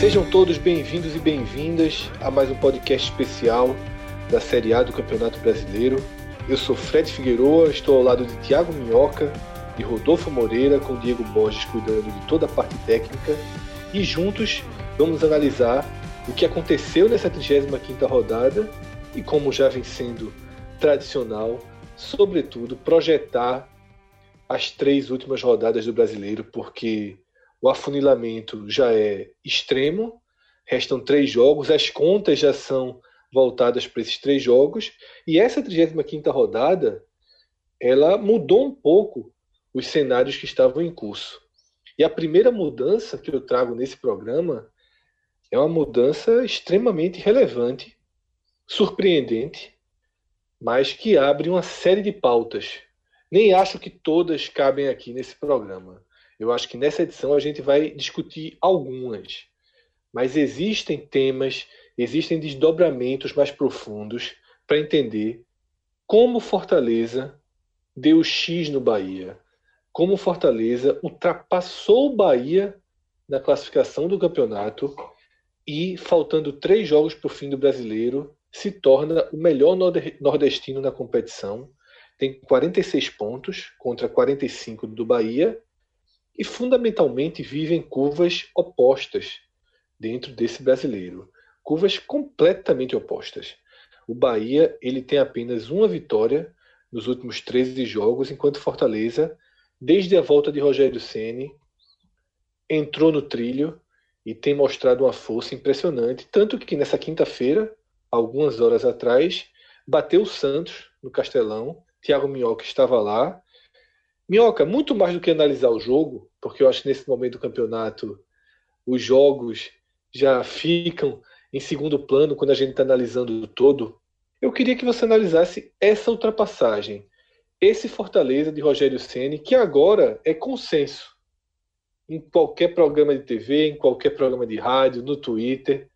Sejam todos bem-vindos e bem-vindas a mais um podcast especial da Série A do Campeonato Brasileiro. Eu sou Fred Figueroa, estou ao lado de Tiago Minhoca e Rodolfo Moreira, com Diego Borges cuidando de toda a parte técnica. E juntos vamos analisar o que aconteceu nessa 35ª rodada e, como já vem sendo tradicional, sobretudo projetar as três últimas rodadas do Brasileiro, porque o afunilamento já é extremo, restam três jogos, as contas já são voltadas para esses três jogos, e essa 35ª rodada, ela mudou um pouco os cenários que estavam em curso. E a primeira mudança que eu trago nesse programa é uma mudança extremamente relevante, surpreendente, mas que abre uma série de pautas. Nem acho que todas cabem aqui nesse programa. Eu acho que nessa edição a gente vai discutir algumas, mas existem temas, existem desdobramentos mais profundos para entender como Fortaleza deu X no Bahia, como Fortaleza ultrapassou o Bahia na classificação do campeonato e, faltando três jogos para o fim do brasileiro, se torna o melhor nordestino na competição. Tem 46 pontos contra 45 do Bahia e fundamentalmente vivem curvas opostas dentro desse brasileiro, curvas completamente opostas. O Bahia ele tem apenas uma vitória nos últimos 13 jogos, enquanto Fortaleza, desde a volta de Rogério Ceni, entrou no trilho e tem mostrado uma força impressionante, tanto que nessa quinta-feira, algumas horas atrás, bateu o Santos no Castelão. Thiago Minhoca estava lá. Minhoca, muito mais do que analisar o jogo, porque eu acho que nesse momento do campeonato os jogos já ficam em segundo plano quando a gente está analisando o todo. Eu queria que você analisasse essa ultrapassagem, esse Fortaleza de Rogério Ceni que agora é consenso em qualquer programa de TV, em qualquer programa de rádio, no Twitter,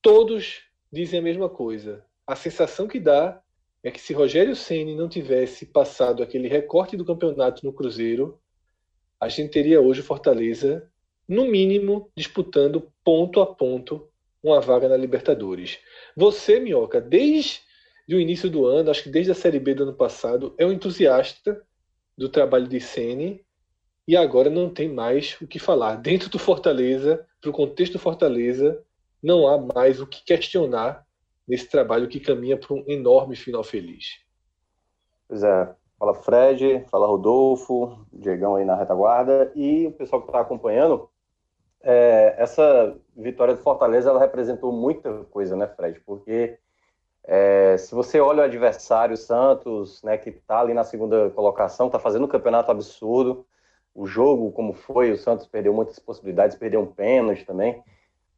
todos dizem a mesma coisa. A sensação que dá é que se Rogério Ceni não tivesse passado aquele recorte do campeonato no Cruzeiro, a gente teria hoje o Fortaleza, no mínimo, disputando ponto a ponto uma vaga na Libertadores. Você, Minhoca, desde o início do ano, acho que desde a Série B do ano passado, é um entusiasta do trabalho de Sene e agora não tem mais o que falar. Dentro do Fortaleza, para o contexto do Fortaleza, não há mais o que questionar nesse trabalho que caminha para um enorme final feliz. Pois é, Fala Fred, fala Rodolfo, Diegão aí na retaguarda e o pessoal que está acompanhando. É, essa vitória do Fortaleza ela representou muita coisa, né, Fred? Porque é, se você olha o adversário, Santos, né, que está ali na segunda colocação, está fazendo um campeonato absurdo. O jogo, como foi, o Santos perdeu muitas possibilidades, perdeu um pênalti também.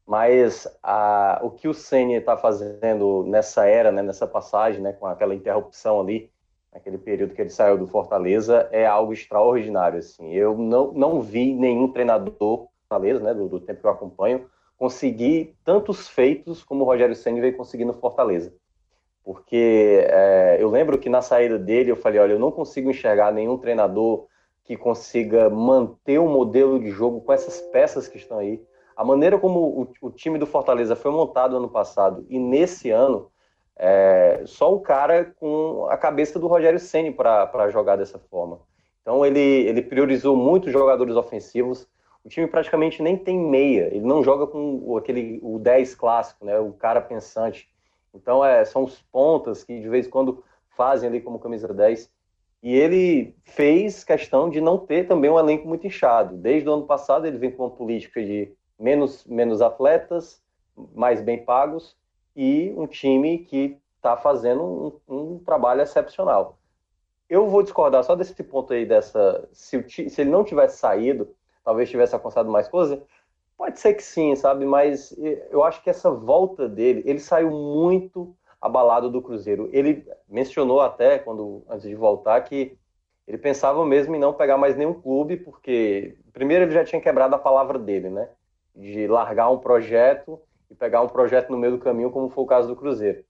Mas a, o que o Ceni está fazendo nessa era, né, nessa passagem, né, com aquela interrupção ali, aquele período que ele saiu do Fortaleza, é algo extraordinário. Assim. Eu não, não vi nenhum treinador Fortaleza, né, do, do, tempo que eu acompanho, conseguir tantos feitos como o Rogério Senna veio conseguir no Fortaleza. Porque é, eu lembro que na saída dele eu falei, olha, eu não consigo enxergar nenhum treinador que consiga manter o um modelo de jogo com essas peças que estão aí. A maneira como o, o time do Fortaleza foi montado ano passado e nesse ano, é, só um cara com a cabeça do Rogério Ceni para jogar dessa forma. Então ele, ele priorizou muito jogadores ofensivos. O time praticamente nem tem meia. Ele não joga com o, aquele o 10 clássico, né? O cara pensante. Então é, são os pontas que de vez em quando fazem ali como camisa 10. E ele fez questão de não ter também um elenco muito inchado. Desde o ano passado ele vem com uma política de menos, menos atletas, mais bem pagos, e um time que está fazendo um, um, trabalho excepcional. Eu vou discordar só desse ponto aí, dessa. Se, se ele não tivesse saído, talvez tivesse alcançado mais coisa. Pode ser que sim, sabe? Mas eu acho que essa volta dele, ele saiu muito abalado do Cruzeiro. Ele mencionou até, quando antes de voltar, que ele pensava mesmo em não pegar mais nenhum clube, porque primeiro ele já tinha quebrado a palavra dele, né? de largar um projeto e pegar um projeto no meio do caminho, como foi o caso do Cruzeiro.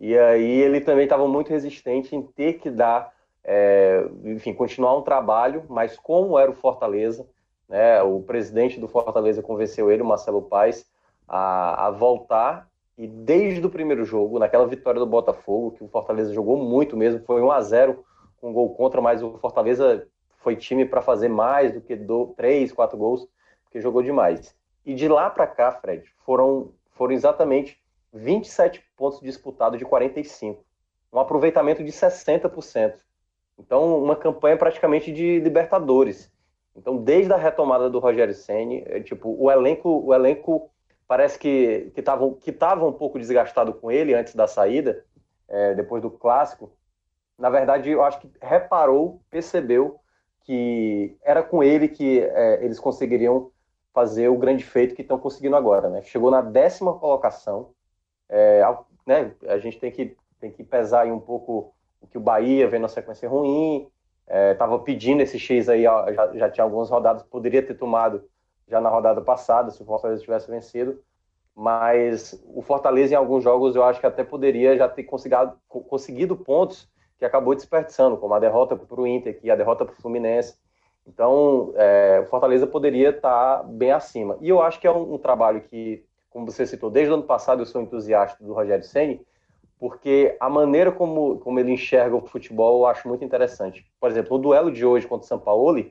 E aí ele também estava muito resistente em ter que dar, é, enfim, continuar um trabalho, mas como era o Fortaleza, né, o presidente do Fortaleza convenceu ele, o Marcelo Paes, a, a voltar e desde o primeiro jogo, naquela vitória do Botafogo, que o Fortaleza jogou muito mesmo, foi 1 a 0 com um gol contra, mas o Fortaleza foi time para fazer mais do que do, três, quatro gols, porque jogou demais. E de lá para cá, Fred, foram, foram exatamente 27 pontos disputados de 45. Um aproveitamento de 60%. Então, uma campanha praticamente de Libertadores. Então, desde a retomada do Rogério Ceni, é, tipo, o elenco, o elenco parece que estava que tava um pouco desgastado com ele antes da saída, é, depois do clássico. Na verdade, eu acho que reparou, percebeu que era com ele que é, eles conseguiriam fazer o grande feito que estão conseguindo agora, né? Chegou na décima colocação, é, né? A gente tem que tem que pesar aí um pouco o que o Bahia vem na sequência ruim, estava é, pedindo esse X aí, já, já tinha algumas rodadas, poderia ter tomado já na rodada passada, se o Fortaleza tivesse vencido. Mas o Fortaleza, em alguns jogos, eu acho que até poderia já ter conseguido, conseguido pontos que acabou desperdiçando, como a derrota para o Inter e a derrota para o Fluminense. Então, é, o Fortaleza poderia estar tá bem acima. E eu acho que é um, um, trabalho que, como você citou, desde o ano passado eu sou entusiasta do Rogério Ceni, porque a maneira como, como ele enxerga o futebol eu acho muito interessante. Por exemplo, o duelo de hoje contra o São Paulo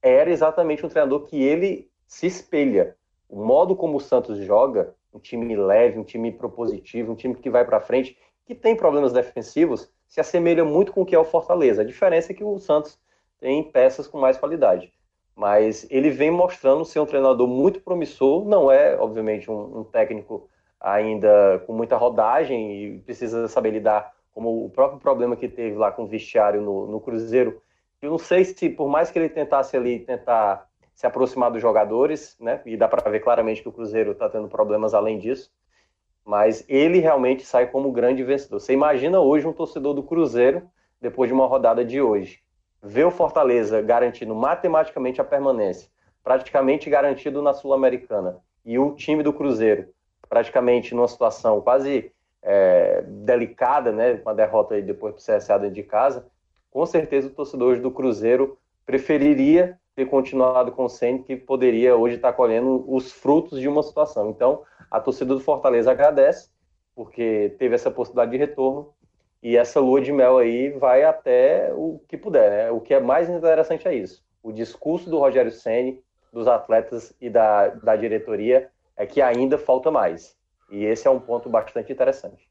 era exatamente um treinador que ele se espelha. O modo como o Santos joga, um time leve, um time propositivo, um time que vai para frente, que tem problemas defensivos, se assemelha muito com o que é o Fortaleza. A diferença é que o Santos tem peças com mais qualidade. Mas ele vem mostrando ser um treinador muito promissor, não é, obviamente, um, um técnico ainda com muita rodagem e precisa saber lidar como o próprio problema que teve lá com o vestiário no, no Cruzeiro. Eu não sei se, por mais que ele tentasse ali tentar se aproximar dos jogadores, né? E dá para ver claramente que o Cruzeiro está tendo problemas além disso. Mas ele realmente sai como grande vencedor. Você imagina hoje um torcedor do Cruzeiro, depois de uma rodada de hoje, ver o Fortaleza garantindo matematicamente a permanência, praticamente garantido na Sul-Americana, e o time do Cruzeiro praticamente numa situação quase é, delicada, né, com a derrota aí depois do CSA dentro de casa, com certeza o torcedor do Cruzeiro preferiria ter continuado com o Senna, que poderia hoje estar colhendo os frutos de uma situação. Então, a torcida do Fortaleza agradece, porque teve essa possibilidade de retorno, e essa lua de mel aí vai até o que puder, né? O que é mais interessante é isso. O discurso do Rogério Ceni, dos atletas e da, da diretoria é que ainda falta mais. E esse é um ponto bastante interessante.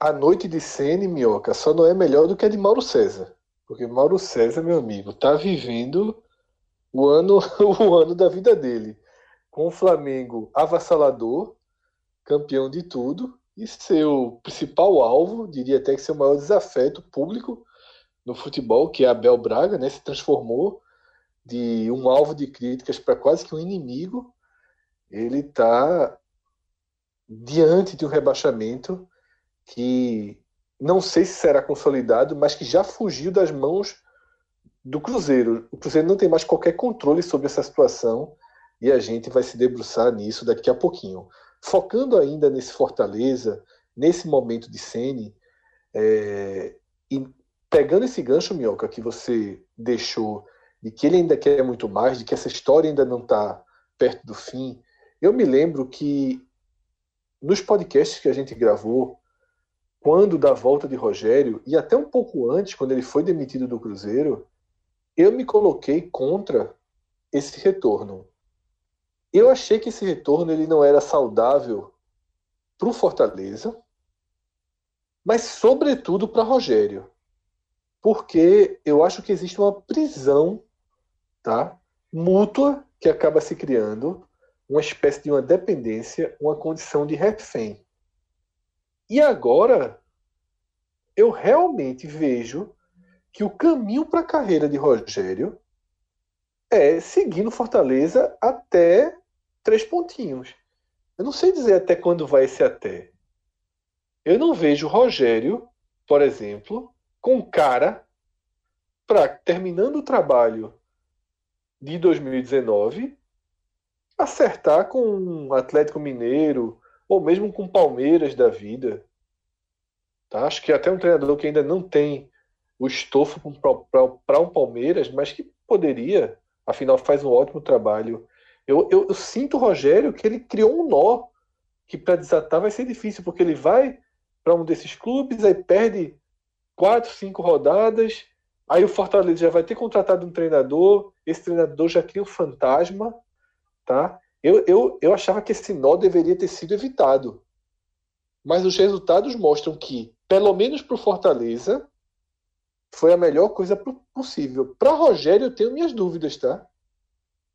A noite de Ceni, Minhoca, só não é melhor do que a de Mauro César. Porque Mauro César, meu amigo, tá vivendo o ano, o ano da vida dele. Com o Flamengo avassalador, campeão de tudo, e seu principal alvo, diria até que seu maior desafeto público no futebol, que é Abel Braga, né, se transformou de um alvo de críticas para quase que um inimigo. Ele está diante de um rebaixamento que não sei se será consolidado, mas que já fugiu das mãos do Cruzeiro. O Cruzeiro não tem mais qualquer controle sobre essa situação e a gente vai se debruçar nisso daqui a pouquinho. Focando ainda nesse Fortaleza, nesse momento de Sene, é, e pegando esse gancho, Minhoca, que você deixou, de que ele ainda quer muito mais, de que essa história ainda não está perto do fim, eu me lembro que nos podcasts que a gente gravou, quando da volta de Rogério, e até um pouco antes, quando ele foi demitido do Cruzeiro, eu me coloquei contra esse retorno. Eu achei que esse retorno ele não era saudável para o Fortaleza, mas sobretudo para Rogério, porque eu acho que existe uma prisão, tá, mútua que acaba se criando, uma espécie de uma dependência, uma condição de refém. E agora eu realmente vejo que o caminho para a carreira de Rogério é seguir no Fortaleza até três pontinhos. Eu não sei dizer até quando vai esse até. Eu não vejo Rogério, por exemplo, com cara para terminando o trabalho de 2019 acertar com um Atlético Mineiro ou mesmo com Palmeiras da vida. Tá? Acho que até um treinador que ainda não tem o estofo para um Palmeiras, mas que poderia, afinal faz um ótimo trabalho. Eu, eu, eu sinto, Rogério, que ele criou um nó que para desatar vai ser difícil, porque ele vai para um desses clubes, aí perde quatro, cinco rodadas, aí o Fortaleza já vai ter contratado um treinador, esse treinador já cria um fantasma, tá? Eu, eu, eu achava que esse nó deveria ter sido evitado. Mas os resultados mostram que, pelo menos para o Fortaleza, foi a melhor coisa possível. Para Rogério, eu tenho minhas dúvidas, tá?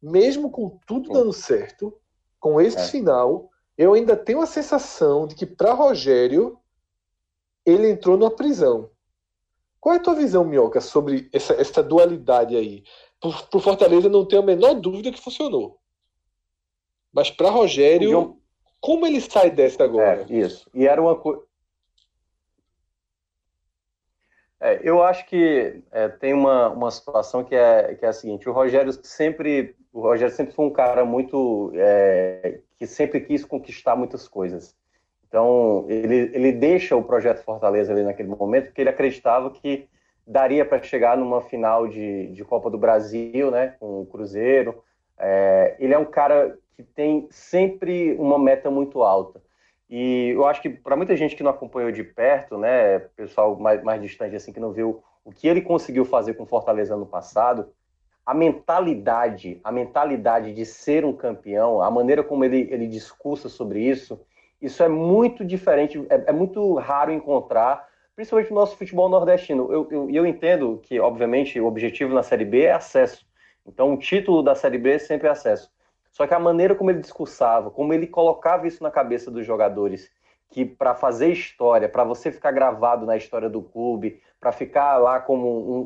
Mesmo com tudo dando certo, com esse é. final, eu ainda tenho a sensação de que para Rogério ele entrou numa prisão. Qual é a tua visão, Minhoca, sobre essa, essa dualidade aí? Para o Fortaleza, não tenho a menor dúvida que funcionou. Mas para Rogério, como ele sai dessa agora? É, isso. E era uma coisa. É, eu acho que é, tem uma, uma situação que é, que é a seguinte: o Rogério sempre, o Rogério sempre foi um cara muito é, que sempre quis conquistar muitas coisas. Então ele, ele deixa o projeto Fortaleza ali naquele momento porque ele acreditava que daria para chegar numa final de, de Copa do Brasil, né, com o Cruzeiro. É, ele é um cara que tem sempre uma meta muito alta. E eu acho que para muita gente que não acompanhou de perto, né, pessoal mais, mais distante assim que não viu o que ele conseguiu fazer com Fortaleza no passado, a mentalidade, a mentalidade de ser um campeão, a maneira como ele, ele discursa sobre isso, isso é muito diferente, é, é muito raro encontrar, principalmente no nosso futebol nordestino. Eu, eu, eu entendo que, obviamente, o objetivo na Série B é acesso. Então, o título da Série B é sempre acesso. Só que a maneira como ele discursava, como ele colocava isso na cabeça dos jogadores, que para fazer história, para você ficar gravado na história do clube, para ficar lá como um,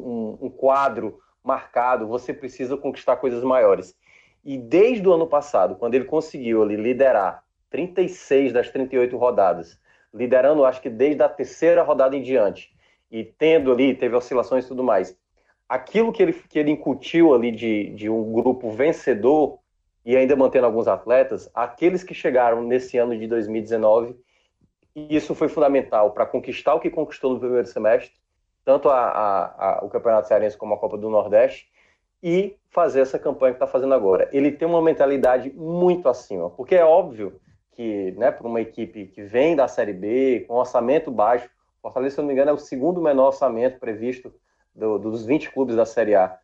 um, um, quadro marcado, você precisa conquistar coisas maiores. E desde o ano passado, quando ele conseguiu ali, liderar 36 das 38 rodadas, liderando acho que desde a terceira rodada em diante, e tendo ali, teve oscilações e tudo mais, aquilo que ele, que ele incutiu ali de, de um grupo vencedor e ainda mantendo alguns atletas, aqueles que chegaram nesse ano de 2019, e isso foi fundamental para conquistar o que conquistou no primeiro semestre, tanto a, a, a, o Campeonato Cearense como a Copa do Nordeste, e fazer essa campanha que está fazendo agora. Ele tem uma mentalidade muito acima, porque é óbvio que, né, para uma equipe que vem da Série B, com orçamento baixo, Fortaleza, se não me engano, é o segundo menor orçamento previsto do, dos 20 clubes da Série A.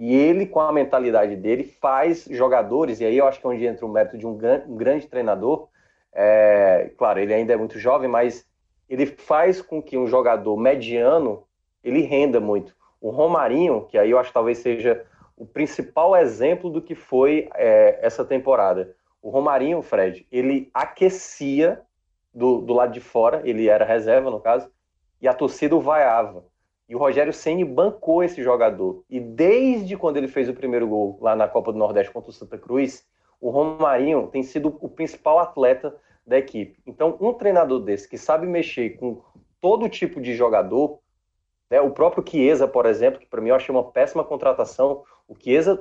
E ele, com a mentalidade dele, faz jogadores, e aí eu acho que é onde entra o mérito de um, um grande treinador. É, claro, ele ainda é muito jovem, mas ele faz com que um jogador mediano ele renda muito. O Romarinho, que aí eu acho que talvez seja o principal exemplo do que foi é, essa temporada. O Romarinho, Fred, ele aquecia do, do lado de fora, ele era reserva no caso, e a torcida o vaiava. E o Rogério Ceni bancou esse jogador. E desde quando ele fez o primeiro gol lá na Copa do Nordeste contra o Santa Cruz, o Romarinho tem sido o principal atleta da equipe. Então, um treinador desse que sabe mexer com todo tipo de jogador, né, o próprio Chiesa, por exemplo, que para mim eu achei uma péssima contratação. O Chiesa,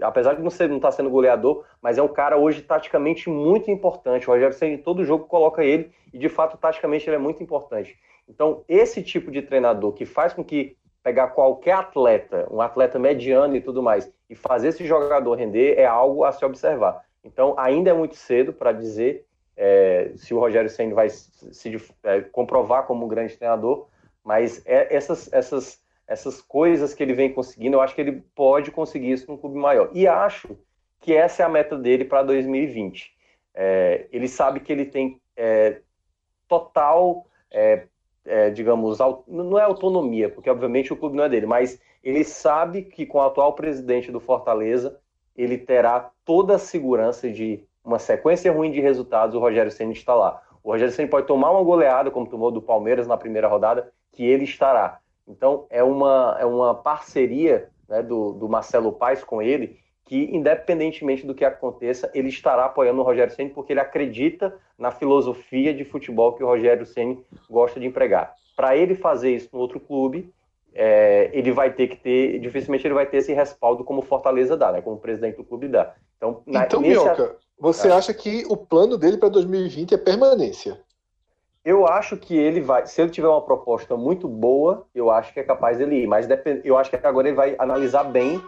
apesar de não estar não tá sendo goleador, mas é um cara hoje taticamente muito importante. O Rogério Ceni todo jogo coloca ele e de fato taticamente ele é muito importante. Então, esse tipo de treinador que faz com que pegar qualquer atleta, um atleta mediano e tudo mais, e fazer esse jogador render é algo a se observar. Então, ainda é muito cedo para dizer é, se o Rogério Senna vai se é, comprovar como um grande treinador, mas é, essas, essas, essas coisas que ele vem conseguindo, eu acho que ele pode conseguir isso num clube maior. E acho que essa é a meta dele para 2020. É, ele sabe que ele tem é, total é, digamos, não é autonomia, porque obviamente o clube não é dele, mas ele sabe que com o atual presidente do Fortaleza, ele terá toda a segurança de uma sequência ruim de resultados, o Rogério Senna está lá. O Rogério Senna pode tomar uma goleada, como tomou do Palmeiras na primeira rodada, que ele estará. Então, é uma, é uma parceria né, do, do Marcelo Paes com ele, que, independentemente do que aconteça, ele estará apoiando o Rogério Ceni porque ele acredita na filosofia de futebol que o Rogério Ceni gosta de empregar. Para ele fazer isso no outro clube, é, ele vai ter que ter, dificilmente ele vai ter esse respaldo como Fortaleza dá, né, como presidente do clube dá. Então, na, então nesse... Mioca, você é. acha que o plano dele para 2020 é permanência? Eu acho que ele vai, se ele tiver uma proposta muito boa, eu acho que é capaz dele ir, mas depend, eu acho que agora ele vai analisar bem,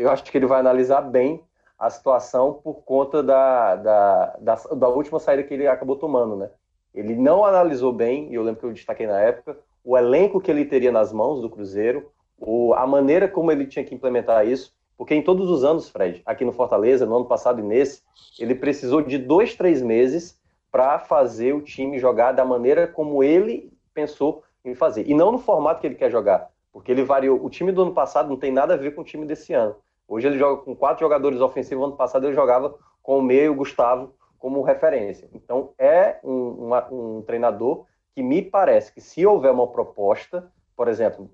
eu acho que ele vai analisar bem a situação por conta da, da, da, da última saída que ele acabou tomando, né? Ele não analisou bem, e eu lembro que eu destaquei na época, o elenco que ele teria nas mãos do Cruzeiro, o, a maneira como ele tinha que implementar isso, porque em todos os anos, Fred, aqui no Fortaleza, no ano passado e nesse, ele precisou de dois, três meses para fazer o time jogar da maneira como ele pensou em fazer. E não no formato que ele quer jogar, porque ele variou. O time do ano passado não tem nada a ver com o time desse ano. Hoje ele joga com quatro jogadores ofensivos, ano passado ele jogava com o meio Gustavo como referência. Então é um, uma, um treinador que me parece que se houver uma proposta, por exemplo,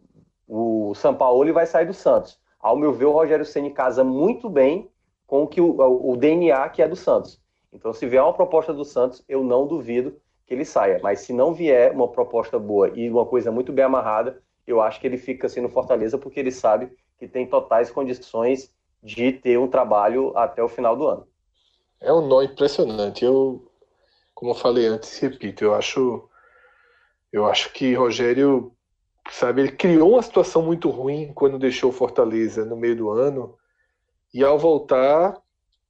o São Paulo vai sair do Santos. Ao meu ver, o Rogério Ceni casa muito bem com o, que o, o DNA que é do Santos. Então, se vier uma proposta do Santos, eu não duvido que ele saia. Mas se não vier uma proposta boa e uma coisa muito bem amarrada, eu acho que ele fica assim no Fortaleza porque ele sabe que tem totais condições de ter um trabalho até o final do ano. É um nó impressionante. Eu, como eu falei antes, repito, eu acho, eu acho que Rogério, sabe, ele criou uma situação muito ruim quando deixou Fortaleza no meio do ano e ao voltar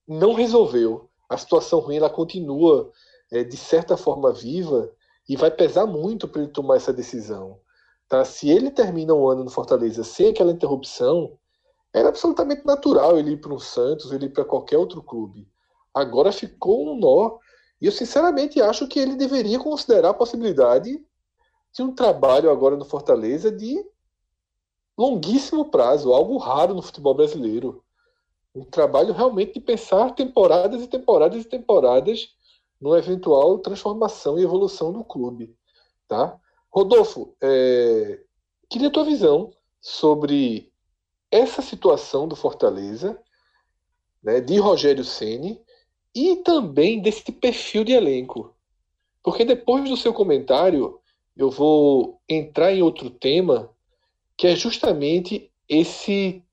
não resolveu a situação ruim ela continua é, de certa forma viva e vai pesar muito para ele tomar essa decisão. Tá? Se ele termina o ano no Fortaleza sem aquela interrupção, era absolutamente natural ele ir para um Santos, ele ir para qualquer outro clube. Agora ficou um nó. E eu sinceramente acho que ele deveria considerar a possibilidade de um trabalho agora no Fortaleza de longuíssimo prazo, algo raro no futebol brasileiro um trabalho realmente de pensar temporadas e temporadas e temporadas numa eventual transformação e evolução do clube. Tá? Rodolfo, é, queria a tua visão sobre essa situação do Fortaleza, né, de Rogério Ceni e também desse perfil de elenco. Porque depois do seu comentário, eu vou entrar em outro tema, que é justamente esse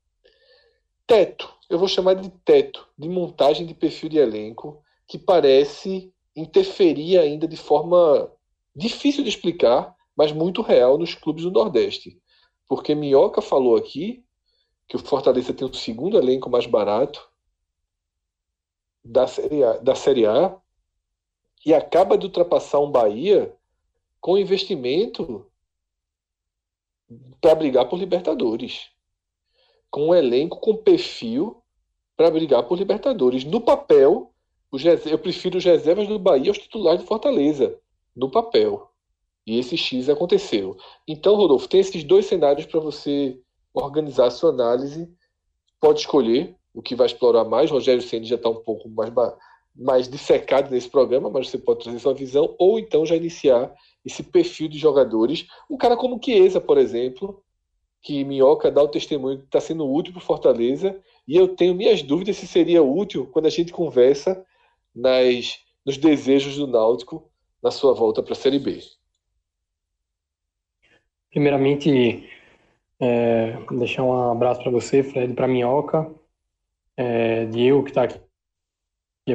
teto eu vou chamar de teto, de montagem de perfil de elenco, que parece interferir ainda de forma difícil de explicar, mas muito real nos clubes do Nordeste. Porque Minhoca falou aqui que o Fortaleza tem o segundo elenco mais barato da Série A, da série a e acaba de ultrapassar um Bahia com investimento para brigar por Libertadores com um elenco com perfil para brigar por Libertadores. No papel, eu prefiro os reservas do Bahia aos titulares do Fortaleza. No papel. E esse X aconteceu. Então, Rodolfo, tem esses dois cenários para você organizar a sua análise. Pode escolher o que vai explorar mais. Rogério Ceni já está um pouco mais, mais dissecado nesse programa, mas você pode trazer sua visão. Ou então já iniciar esse perfil de jogadores. Um cara como Chiesa, por exemplo, que Minhoca dá o testemunho que está sendo útil para Fortaleza, e eu tenho minhas dúvidas se seria útil quando a gente conversa nas, nos desejos do Náutico na sua volta para a Série B. Primeiramente, é, deixar um abraço para você, Fred, para Minhoca, é, Diego, que está aqui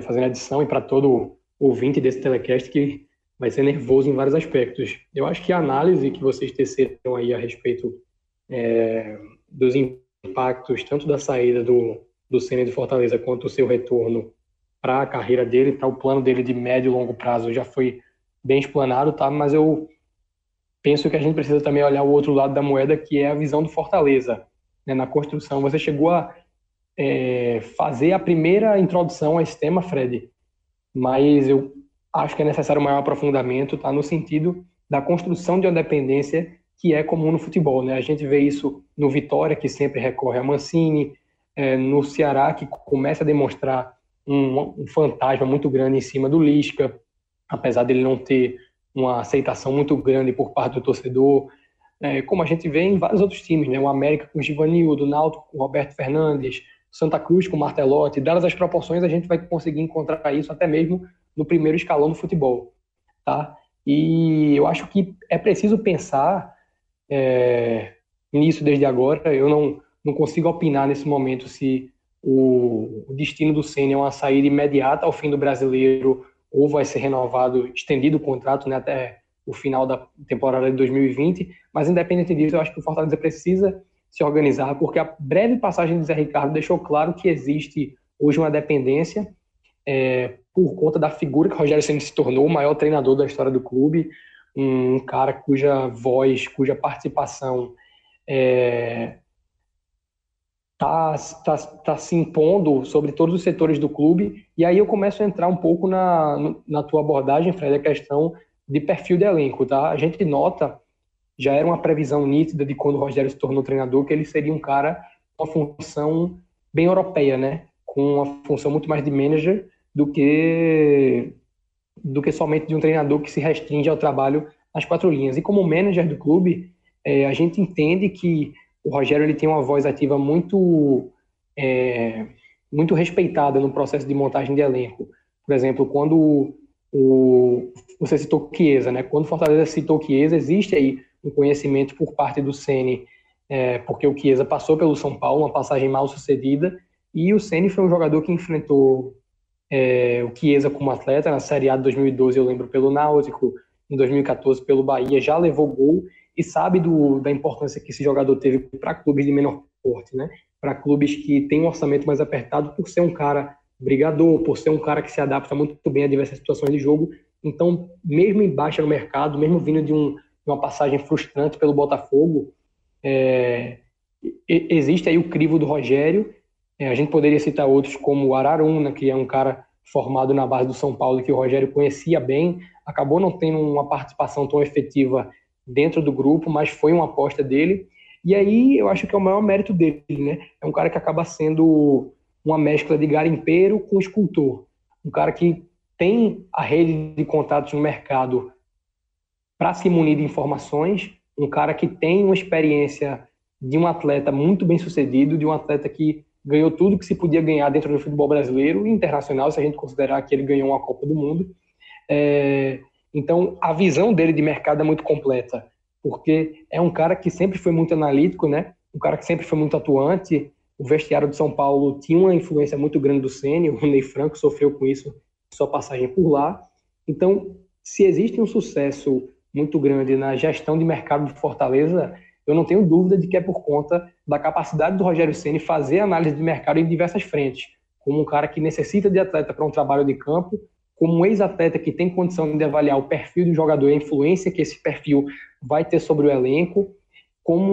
fazendo a edição, e para todo ouvinte desse telecast que vai ser nervoso em vários aspectos. Eu acho que a análise que vocês teceram aí a respeito é, dos impactos, tanto da saída do, do Senna de Fortaleza quanto o seu retorno para a carreira dele, para o plano dele de médio e longo prazo já foi bem explanado, tá? Mas eu penso que a gente precisa também olhar o outro lado da moeda, que é a visão do Fortaleza né, na construção. Você chegou a é, fazer a primeira introdução a esse tema, Fred, mas eu acho que é necessário um maior aprofundamento, tá? No sentido da construção de uma dependência que é comum no futebol. Né? A gente vê isso no Vitória, que sempre recorre a Mancini, é, no Ceará, que começa a demonstrar um, um, fantasma muito grande em cima do Lisca, apesar dele não ter uma aceitação muito grande por parte do torcedor, é, como a gente vê em vários outros times, né? o América com o Givanildo, o Náutico com o Roberto Fernandes, Santa Cruz com o Martelotti, dadas as proporções, a gente vai conseguir encontrar isso até mesmo no primeiro escalão do futebol. Tá? E eu acho que é preciso pensar é, nisso desde agora. Eu não, não consigo opinar nesse momento se o, o destino do Senna é uma saída imediata ao fim do brasileiro ou vai ser renovado, estendido o contrato né, até o final da temporada de 2020. Mas, independente disso, eu acho que o Fortaleza precisa se organizar, porque a breve passagem de Zé Ricardo deixou claro que existe hoje uma dependência é, por conta da figura que Rogério Senna se tornou o maior treinador da história do clube, um cara cuja voz, cuja participação é, tá, tá, tá se impondo sobre todos os setores do clube. E aí eu começo a entrar um pouco na, na tua abordagem, Fred, a questão de perfil de elenco, tá? A gente nota, já era uma previsão nítida de quando o Rogério se tornou treinador, que ele seria um cara com uma função bem europeia, né? Com uma função muito mais de manager do que do que somente de um treinador que se restringe ao trabalho nas quatro linhas. E como manager do clube, é, a gente entende que o Rogério ele tem uma voz ativa muito é, muito respeitada no processo de montagem de elenco. Por exemplo, quando o, você citou Chiesa, né? Quando Fortaleza citou Chiesa, existe aí um conhecimento por parte do Ceni, é, porque o Chiesa passou pelo São Paulo, uma passagem mal sucedida, e o Ceni foi um jogador que enfrentou é, o Chiesa como atleta na Série A de 2012, eu lembro pelo Náutico, em 2014 pelo Bahia, já levou gol e sabe do, da importância que esse jogador teve para clubes de menor porte, né? Para clubes que têm um orçamento mais apertado, por ser um cara brigador, por ser um cara que se adapta muito bem a diversas situações de jogo. Então, mesmo em baixa no mercado, mesmo vindo de, um, uma passagem frustrante pelo Botafogo, é, existe aí o crivo do Rogério. É, a gente poderia citar outros como o Araruna, que é um cara formado na base do São Paulo que o Rogério conhecia bem, acabou não tendo uma participação tão efetiva dentro do grupo, mas foi uma aposta dele. E aí eu acho que é o maior mérito dele, né? É um cara que acaba sendo uma mescla de garimpeiro com escultor. Um cara que tem a rede de contatos no mercado para se munir de informações, um cara que tem uma experiência de um atleta muito bem sucedido, de um atleta que ganhou tudo que se podia ganhar dentro do futebol brasileiro e internacional, se a gente considerar que ele ganhou uma Copa do Mundo. É, então, a visão dele de mercado é muito completa, porque é um cara que sempre foi muito analítico, né? Um cara que sempre foi muito atuante. O vestiário de São Paulo tinha uma influência muito grande do Ceni, o Ney Franco sofreu com isso sua passagem por lá. Então, se existe um sucesso muito grande na gestão de mercado de Fortaleza, eu não tenho dúvida de que é por conta da capacidade do Rogério Ceni fazer análise de mercado em diversas frentes, como um cara que necessita de atleta para um trabalho de campo, como um ex-atleta que tem condição de avaliar o perfil do jogador e a influência que esse perfil vai ter sobre o elenco, como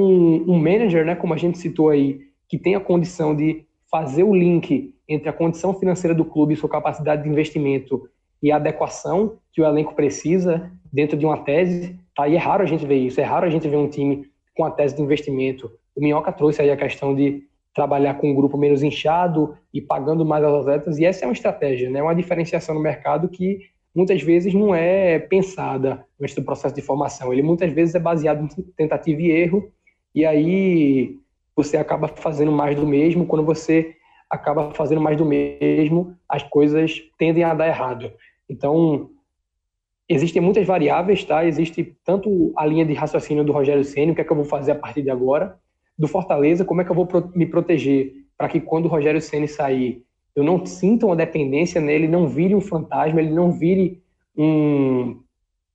um, manager, né, como a gente citou aí, que tem a condição de fazer o link entre a condição financeira do clube e sua capacidade de investimento e a adequação que o elenco precisa dentro de uma tese. Tá? E é raro a gente ver isso, é raro a gente ver um time com a tese de investimento. O Minhoca trouxe aí a questão de trabalhar com um grupo menos inchado e pagando mais aos atletas, e essa é uma estratégia, né? uma diferenciação no mercado que muitas vezes não é pensada antes do processo de formação, ele muitas vezes é baseado em tentativa e erro, e aí você acaba fazendo mais do mesmo, quando você acaba fazendo mais do mesmo, as coisas tendem a dar errado. Então, existem muitas variáveis, tá? Existe tanto a linha de raciocínio do Rogério Ceni, o que é que eu vou fazer a partir de agora, do Fortaleza, como é que eu vou me proteger para que quando o Rogério Ceni sair, eu não sinta uma dependência nele, não vire um fantasma, ele não vire um,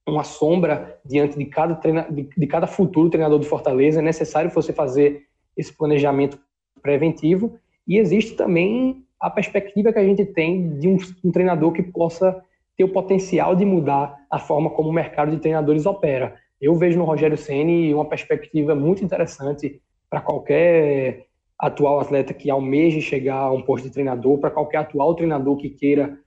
uma sombra diante de cada, treina, de, de cada futuro treinador do Fortaleza. É necessário você fazer esse planejamento preventivo e existe também a perspectiva que a gente tem de um, um treinador que possa ter o potencial de mudar a forma como o mercado de treinadores opera. Eu vejo no Rogério Ceni uma perspectiva muito interessante para qualquer atual atleta que almeje chegar a um posto de treinador, para qualquer atual treinador que queira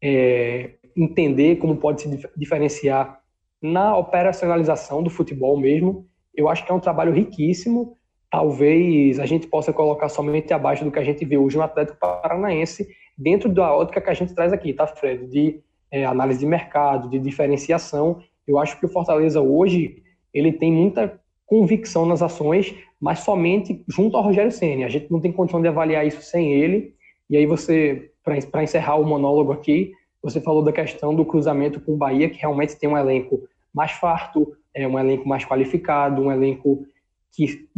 é, entender como pode se diferenciar na operacionalização do futebol mesmo. Eu acho que é um trabalho riquíssimo. Talvez a gente possa colocar somente abaixo do que a gente vê hoje no Atlético Paranaense, dentro da ótica que a gente traz aqui, tá, Fred? De é, análise de mercado, de diferenciação. Eu acho que o Fortaleza hoje ele tem muita convicção nas ações, mas somente junto ao Rogério Ceni. A gente não tem condição de avaliar isso sem ele. E aí você, para encerrar o monólogo aqui, você falou da questão do cruzamento com o Bahia, que realmente tem um elenco mais farto, é um elenco mais qualificado, um elenco que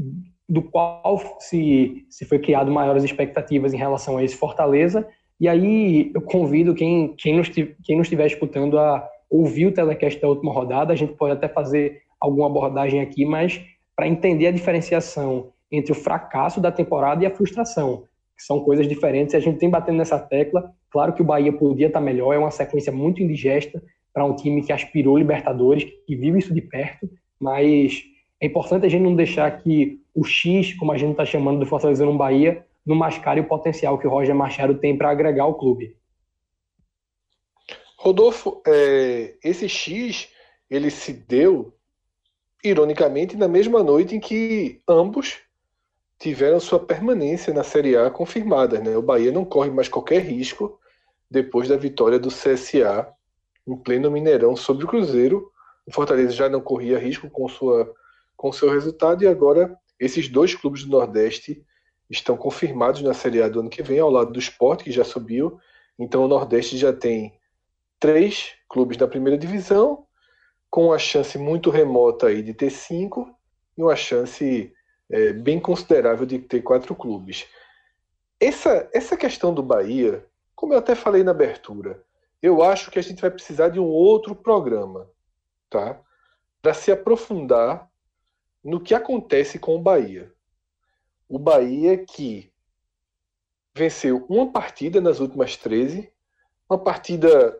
do qual se, se foi criado maiores expectativas em relação a esse Fortaleza. E aí eu convido quem, quem, nos, quem nos estiver escutando a ouvir o telecast da última rodada. A gente pode até fazer alguma abordagem aqui, mas para entender a diferenciação entre o fracasso da temporada e a frustração, que são coisas diferentes. E a gente tem batendo nessa tecla. Claro que o Bahia podia estar melhor, é uma sequência muito indigesta para um time que aspirou Libertadores, que vive isso de perto, mas é importante a gente não deixar que o X, como a gente está chamando do Fortaleza no Bahia, não mascare o potencial que o Roger Machado tem para agregar ao clube. Rodolfo, é, esse X ele se deu, ironicamente, na mesma noite em que ambos tiveram sua permanência na Série A confirmada. Né? O Bahia não corre mais qualquer risco depois da vitória do CSA em pleno Mineirão sobre o Cruzeiro. O Fortaleza já não corria risco com sua com seu resultado e agora esses dois clubes do Nordeste estão confirmados na Série A do ano que vem, ao lado do Sport, que já subiu. Então o Nordeste já tem três clubes na primeira divisão, com uma chance muito remota aí de ter cinco e uma chance é, bem considerável de ter quatro clubes. Essa, essa questão do Bahia, como eu até falei na abertura, eu acho que a gente vai precisar de um outro programa, tá? Para se aprofundar no que acontece com o Bahia. O Bahia que venceu uma partida nas últimas 13, uma partida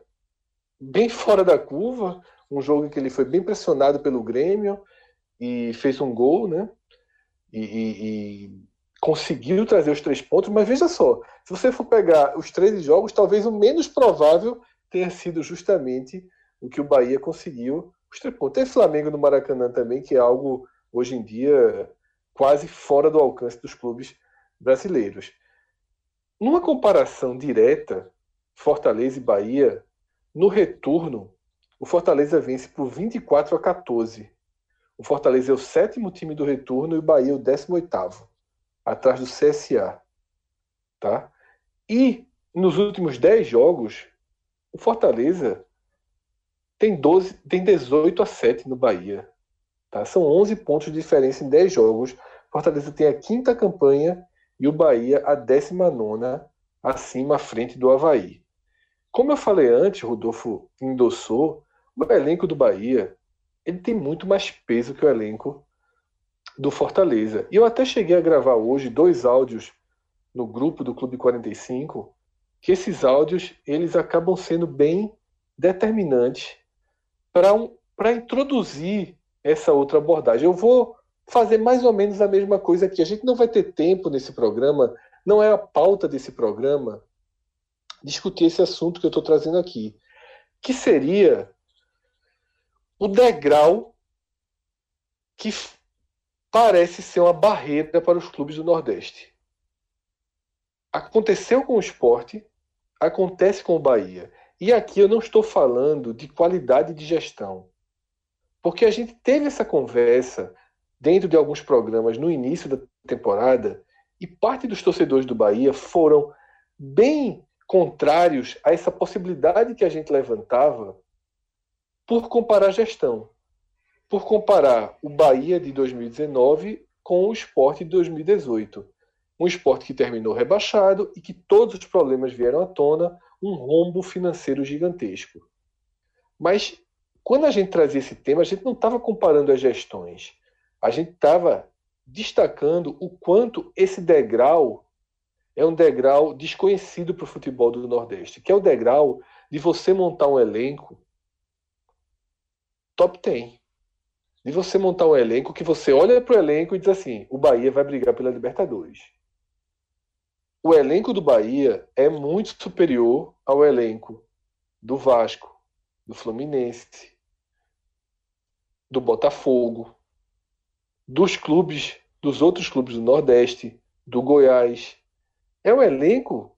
bem fora da curva, um jogo em que ele foi bem pressionado pelo Grêmio e fez um gol, né? E, e, e, conseguiu trazer os três pontos, mas veja só, se você for pegar os 13 jogos, talvez o menos provável tenha sido justamente o que o Bahia conseguiu, os três pontos. Tem Flamengo no Maracanã também, que é algo hoje em dia quase fora do alcance dos clubes brasileiros. Numa comparação direta, Fortaleza e Bahia, no retorno, o Fortaleza vence por 24 a 14. O Fortaleza é o sétimo time do retorno e o Bahia é o 18 atrás do CSA. Tá? E nos últimos 10 jogos, o Fortaleza tem, 12, tem 18 a 7 no Bahia. Tá? São 11 pontos de diferença em 10 jogos. Fortaleza tem a quinta campanha e o Bahia a 19 acima à frente do Havaí. Como eu falei antes, Rodolfo endossou, o elenco do Bahia ele tem muito mais peso que o elenco do Fortaleza. E eu até cheguei a gravar hoje dois áudios no grupo do Clube 45, que esses áudios eles acabam sendo bem determinantes para um, introduzir essa outra abordagem. Eu vou fazer mais ou menos a mesma coisa aqui. A gente não vai ter tempo nesse programa, não é a pauta desse programa discutir esse assunto que eu estou trazendo aqui, que seria o degrau que parece ser uma barreira para os clubes do Nordeste. Aconteceu com o esporte, acontece com o Bahia. E aqui eu não estou falando de qualidade de gestão. Porque a gente teve essa conversa dentro de alguns programas no início da temporada e parte dos torcedores do Bahia foram bem contrários a essa possibilidade que a gente levantava por comparar gestão, por comparar o Bahia de 2019 com o esporte de 2018. Um esporte que terminou rebaixado e que todos os problemas vieram à tona, um rombo financeiro gigantesco. Mas quando a gente trazia esse tema, a gente não estava comparando as gestões. A gente estava destacando o quanto esse degrau é um degrau desconhecido para o futebol do Nordeste, que é o degrau de você montar um elenco top 10. De você montar um elenco que você olha para o elenco e diz assim: o Bahia vai brigar pela Libertadores. O elenco do Bahia é muito superior ao elenco do Vasco, do Fluminense, do Botafogo, dos clubes, dos outros clubes do Nordeste, do Goiás. É um elenco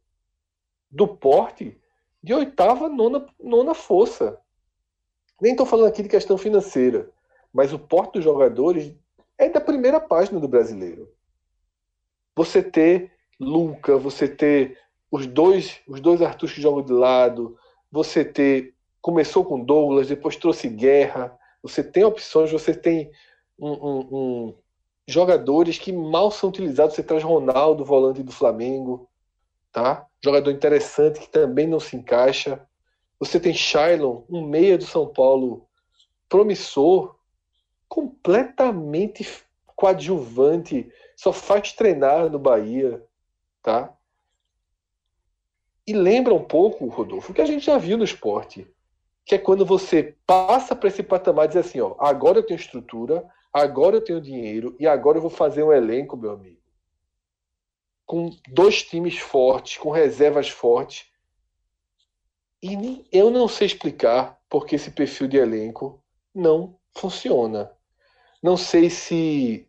do porte de oitava, nona, nona força. Nem estou falando aqui de questão financeira, mas o porte dos jogadores é da primeira página do brasileiro. Você ter Luca, você ter os dois, os dois Arthurs que jogam de lado, você ter começou com Douglas, depois trouxe Guerra, você tem opções, você tem um, um, um jogadores que mal são utilizados. Você traz Ronaldo, volante do Flamengo, tá? Jogador interessante que também não se encaixa. Você tem Shailon, um meia do São Paulo, promissor, completamente coadjuvante, só faz treinar no Bahia, tá? E lembra um pouco, Rodolfo, o que a gente já viu no esporte, que é quando você passa para esse patamar e diz assim, ó, agora eu tenho estrutura, agora eu tenho dinheiro e agora eu vou fazer um elenco, meu amigo. Com dois times fortes, com reservas fortes. E eu não sei explicar porque esse perfil de elenco não funciona. Não sei se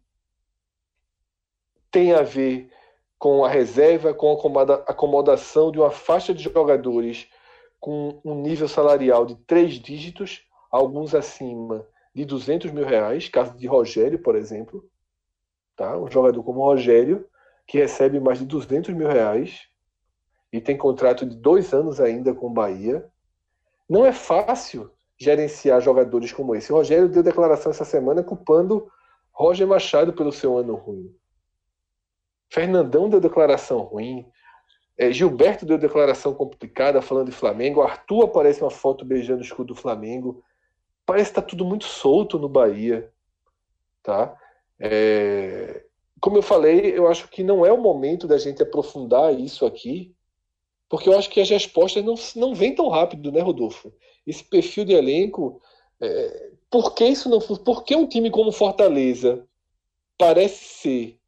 tem a ver com a reserva, com a acomodação de uma faixa de jogadores com um nível salarial de três dígitos, alguns acima de 200 mil reais, caso de Rogério, por exemplo. Tá? Um jogador como Rogério, que recebe mais de 200 mil reais e tem contrato de dois anos ainda com o Bahia. Não é fácil gerenciar jogadores como esse. O Rogério deu declaração essa semana culpando Roger Machado pelo seu ano ruim. Fernandão deu declaração ruim. É, Gilberto deu declaração complicada falando de Flamengo. Arthur aparece uma foto beijando o escudo do Flamengo. Parece que está tudo muito solto no Bahia. Tá? É... Como eu falei, eu acho que não é o momento da gente aprofundar isso aqui, porque eu acho que as respostas não, não vêm tão rápido, né, Rodolfo? Esse perfil de elenco. É... Por que isso não Por que um time como Fortaleza parece ser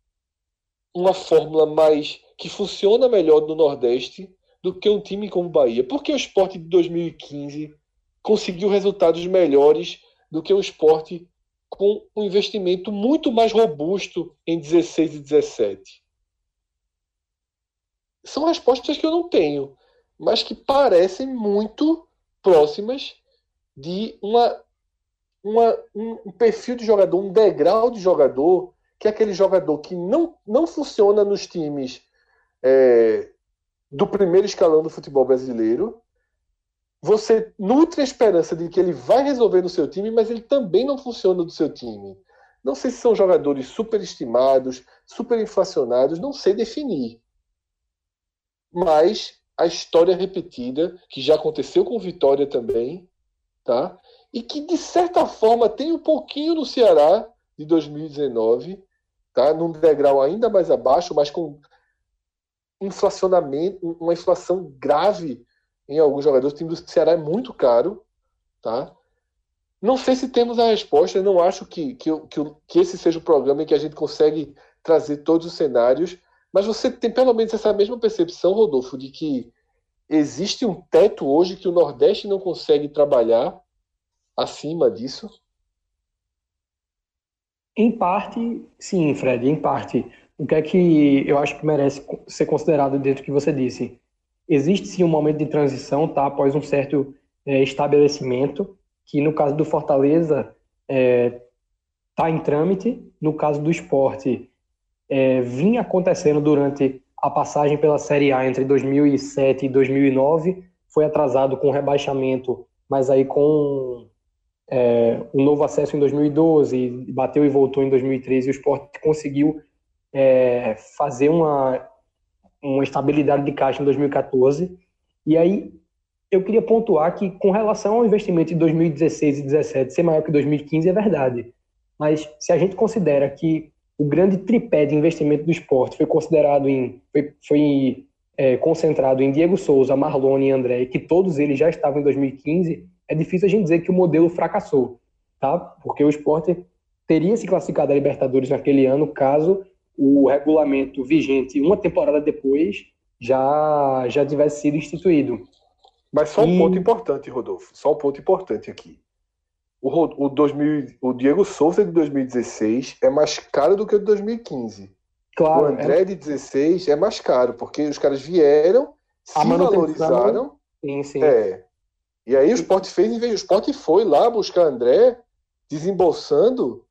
uma fórmula mais que funciona melhor no Nordeste do que um time como Bahia? Por que o esporte de 2015 conseguiu resultados melhores do que o esporte com um investimento muito mais robusto em 16 e 17? São respostas que eu não tenho, mas que parecem muito próximas de uma, uma, um perfil de jogador, um degrau de jogador que é aquele jogador que não, não funciona nos times é, do primeiro escalão do futebol brasileiro. Você nutre a esperança de que ele vai resolver no seu time, mas ele também não funciona do seu time. Não sei se são jogadores superestimados, superinflacionados, não sei definir. Mas a história repetida, que já aconteceu com Vitória também, tá? E que de certa forma tem um pouquinho no Ceará de 2019, tá? num degrau ainda mais abaixo, mas com inflacionamento, uma inflação grave em alguns jogadores. O time do Ceará é muito caro. Tá? Não sei se temos a resposta, não acho que, que, que, que esse seja o programa em que a gente consegue trazer todos os cenários, mas você tem pelo menos essa mesma percepção, Rodolfo, de que existe um teto hoje que o Nordeste não consegue trabalhar acima disso? Em parte, sim, Fred, em parte. O que é que eu acho que merece ser considerado dentro do que você disse? Existe sim um momento de transição, tá? Após um certo é, estabelecimento, que no caso do Fortaleza está é, tá em trâmite, no caso do esporte é, vinha acontecendo durante a passagem pela Série A entre 2007 e 2009, foi atrasado com rebaixamento, mas aí com é, um novo acesso em 2012, bateu e voltou em 2013, e o esporte conseguiu é, fazer uma, uma estabilidade de caixa em 2014. E aí eu queria pontuar que, com relação ao investimento de 2016 e 2017 ser maior que 2015, é verdade. Mas se a gente considera que o grande tripé de investimento do esporte foi considerado em. foi, foi é, concentrado em Diego Souza, Marlone e André, e que todos eles já estavam em 2015, é difícil a gente dizer que o modelo fracassou, tá? Porque o esporte teria se classificado a Libertadores naquele ano caso o regulamento vigente uma temporada depois já já tivesse sido instituído. Mas só um ponto importante, Rodolfo, só um ponto importante aqui. O, o, 2000, o Diego Souza de 2016 é mais caro do que o de 2015. Claro, o André é... de 16 é mais caro, porque os caras vieram, se valorizaram. Sim, sim. É, e aí o Sport fez, o Sport foi lá buscar André, desembolsando.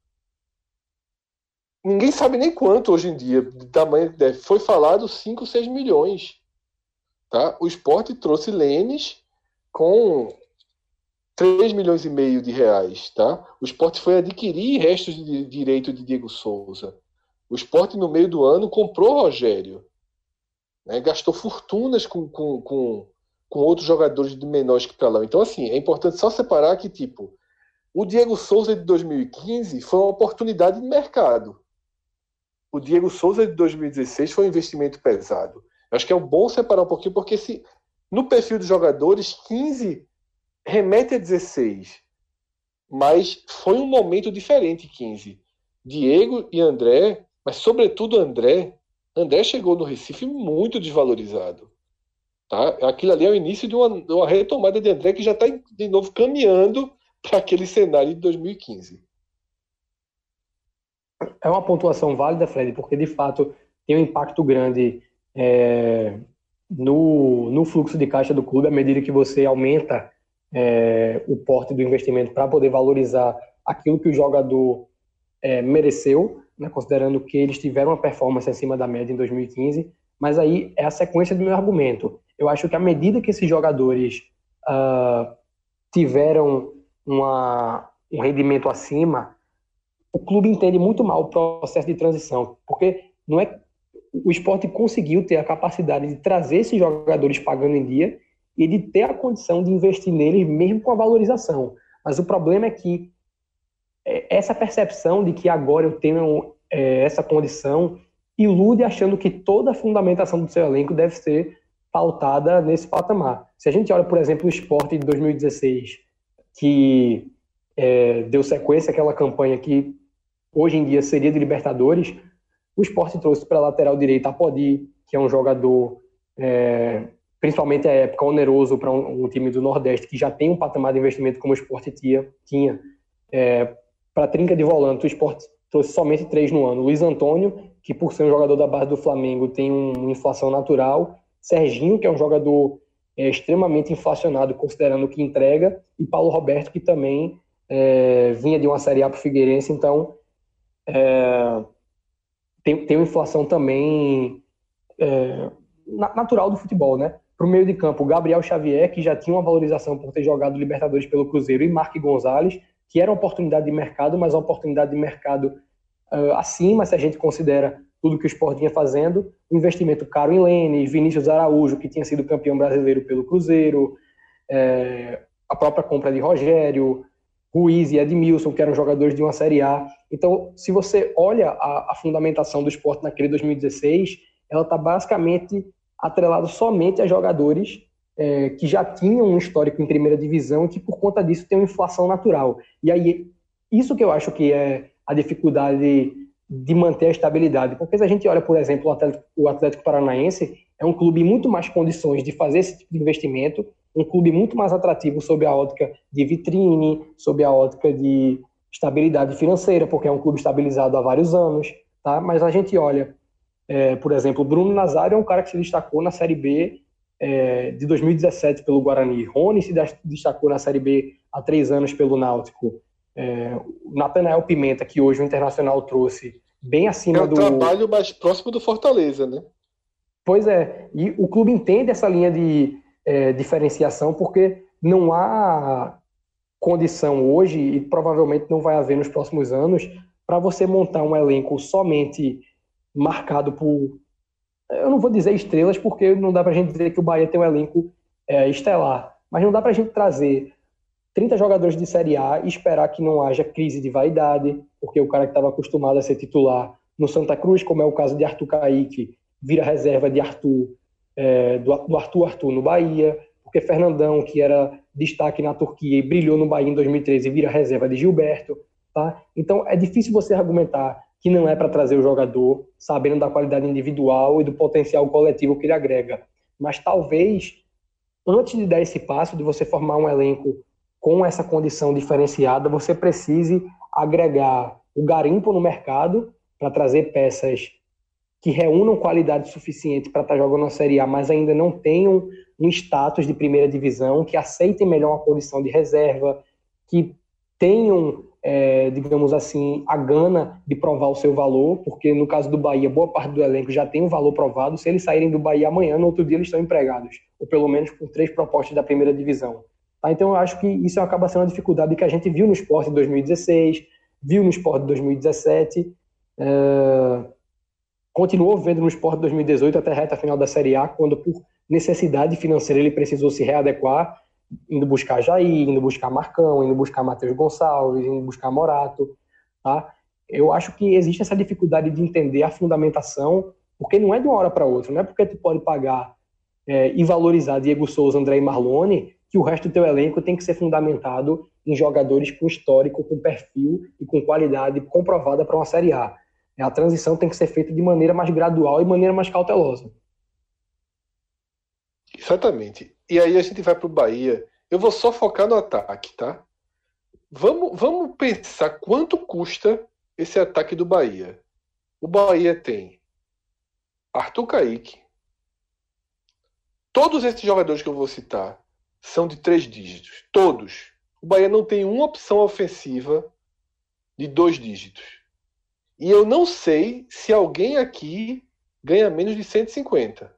Ninguém sabe nem quanto hoje em dia, de tamanho que deve. Foi falado 5, 6 milhões. Tá? O Sport trouxe Lênis com 3 milhões e meio de reais. Tá? O Sport foi adquirir restos de direito de Diego Souza. O esporte, no meio do ano, comprou Rogério. Né? Gastou fortunas com, com, com, com outros jogadores de menor escalão. Então, assim, é importante só separar que, tipo, o Diego Souza de 2015 foi uma oportunidade de mercado. O Diego Souza de 2016 foi um investimento pesado. Acho que é bom separar um pouquinho, porque se no perfil dos jogadores, 15 remete a 16. Mas foi um momento diferente, 15. Diego e André, mas sobretudo André, André chegou no Recife muito desvalorizado. Tá? Aquilo ali é o início de uma, de uma retomada de André que já está de novo caminhando para aquele cenário de 2015. É uma pontuação válida, Fred, porque de fato tem um impacto grande é, no, no fluxo de caixa do clube à medida que você aumenta é, o porte do investimento para poder valorizar aquilo que o jogador é, mereceu, né, considerando que eles tiveram uma performance acima da média em 2015. Mas aí é a sequência do meu argumento. Eu acho que à medida que esses jogadores uh, tiveram uma, um rendimento acima, o clube entende muito mal o processo de transição, porque não é o esporte conseguiu ter a capacidade de trazer esses jogadores pagando em dia e de ter a condição de investir neles mesmo com a valorização. Mas o problema é que é, essa percepção de que agora eu tenho é, essa condição ilude achando que toda a fundamentação do seu elenco deve ser pautada nesse patamar. Se a gente olha, por exemplo, o esporte de 2016, que é, deu sequência àquela campanha que hoje em dia seria de Libertadores, o esporte trouxe para a lateral direita a Podi, que é um jogador, é, principalmente à época, oneroso para um, um, time do Nordeste, que já tem um patamar de investimento como o esporte tinha. tinha. É, para a trinca de volante, o esporte trouxe somente três no ano. Luiz Antônio, que por ser um jogador da base do Flamengo tem uma inflação natural. Serginho, que é um jogador é, extremamente inflacionado, considerando o que entrega. E Paulo Roberto, que também é, vinha de uma Série A para o Figueirense, então é, tem, tem uma inflação também é, natural do futebol, né? Para o meio de campo, Gabriel Xavier, que já tinha uma valorização por ter jogado Libertadores pelo Cruzeiro, e Mark Gonzalez, que era uma oportunidade de mercado, mas uma oportunidade de mercado uh, acima, se a gente considera tudo que o Sport vinha fazendo, investimento caro em Lene, Vinícius Araújo, que tinha sido campeão brasileiro pelo Cruzeiro, é, a própria compra de Rogério, Ruiz e Edmilson, que eram jogadores de uma Série A. Então, se você olha a, a fundamentação do esporte naquele 2016, ela está basicamente atrelada somente a jogadores é, que já tinham um histórico em primeira divisão e que, por conta disso, tem uma inflação natural. E aí, isso que eu acho que é a dificuldade de manter a estabilidade. Porque se a gente olha, por exemplo, o Atlético, o Atlético Paranaense, é um clube muito mais condições de fazer esse tipo de investimento um clube muito mais atrativo sob a ótica de vitrine, sob a ótica de estabilidade financeira, porque é um clube estabilizado há vários anos, tá? Mas a gente olha, é, por exemplo, Bruno Nazário é um cara que se destacou na Série B é, de 2017 pelo Guarani, Rony se destacou na Série B há três anos pelo Náutico, é, Natanael Pimenta, que hoje o Internacional trouxe bem acima do... É um do... trabalho mais próximo do Fortaleza, né? Pois é, e o clube entende essa linha de é, diferenciação, porque não há condição hoje, e provavelmente não vai haver nos próximos anos, para você montar um elenco somente marcado por. Eu não vou dizer estrelas, porque não dá para a gente dizer que o Bahia tem um elenco é, estelar, mas não dá para a gente trazer 30 jogadores de Série A e esperar que não haja crise de vaidade, porque o cara que estava acostumado a ser titular no Santa Cruz, como é o caso de Arthur Kaique, vira reserva de Arthur é, do, do Arthur Arthur no Bahia, porque Fernandão, que era destaque na Turquia e brilhou no Bahia em 2013, vira reserva de Gilberto. Tá? Então é difícil você argumentar que não é para trazer o jogador, sabendo da qualidade individual e do potencial coletivo que ele agrega. Mas talvez, antes de dar esse passo, de você formar um elenco com essa condição diferenciada, você precise agregar o garimpo no mercado para trazer peças que reúnam qualidade suficiente para estar tá jogando na Série A, mas ainda não tenham um status de primeira divisão, que aceitem melhor uma condição de reserva, que tenham, é, digamos assim, a gana de provar o seu valor, porque no caso do Bahia, boa parte do elenco já tem um valor provado. Se eles saírem do Bahia amanhã, no outro dia eles estão empregados, ou pelo menos com três propostas da primeira divisão. Tá? Então eu acho que isso acaba sendo uma dificuldade que a gente viu no esporte em 2016, viu no esporte em 2017. É continuou vendo no Sport 2018 até a reta final da Série A, quando por necessidade financeira ele precisou se readequar, indo buscar Jair, indo buscar Marcão, indo buscar Matheus Gonçalves, indo buscar Morato, tá? Eu acho que existe essa dificuldade de entender a fundamentação, porque não é de uma hora para outra, não é porque tu pode pagar é, e valorizar Diego Souza, André e Marlone, que o resto do teu elenco tem que ser fundamentado em jogadores com histórico, com perfil e com qualidade comprovada para uma Série A. A transição tem que ser feita de maneira mais gradual e maneira mais cautelosa. Exatamente. E aí a gente vai para o Bahia. Eu vou só focar no ataque, tá? Vamos, vamos pensar quanto custa esse ataque do Bahia. O Bahia tem Arthur Caíque. Todos esses jogadores que eu vou citar são de três dígitos. Todos. O Bahia não tem uma opção ofensiva de dois dígitos. E eu não sei se alguém aqui ganha menos de 150.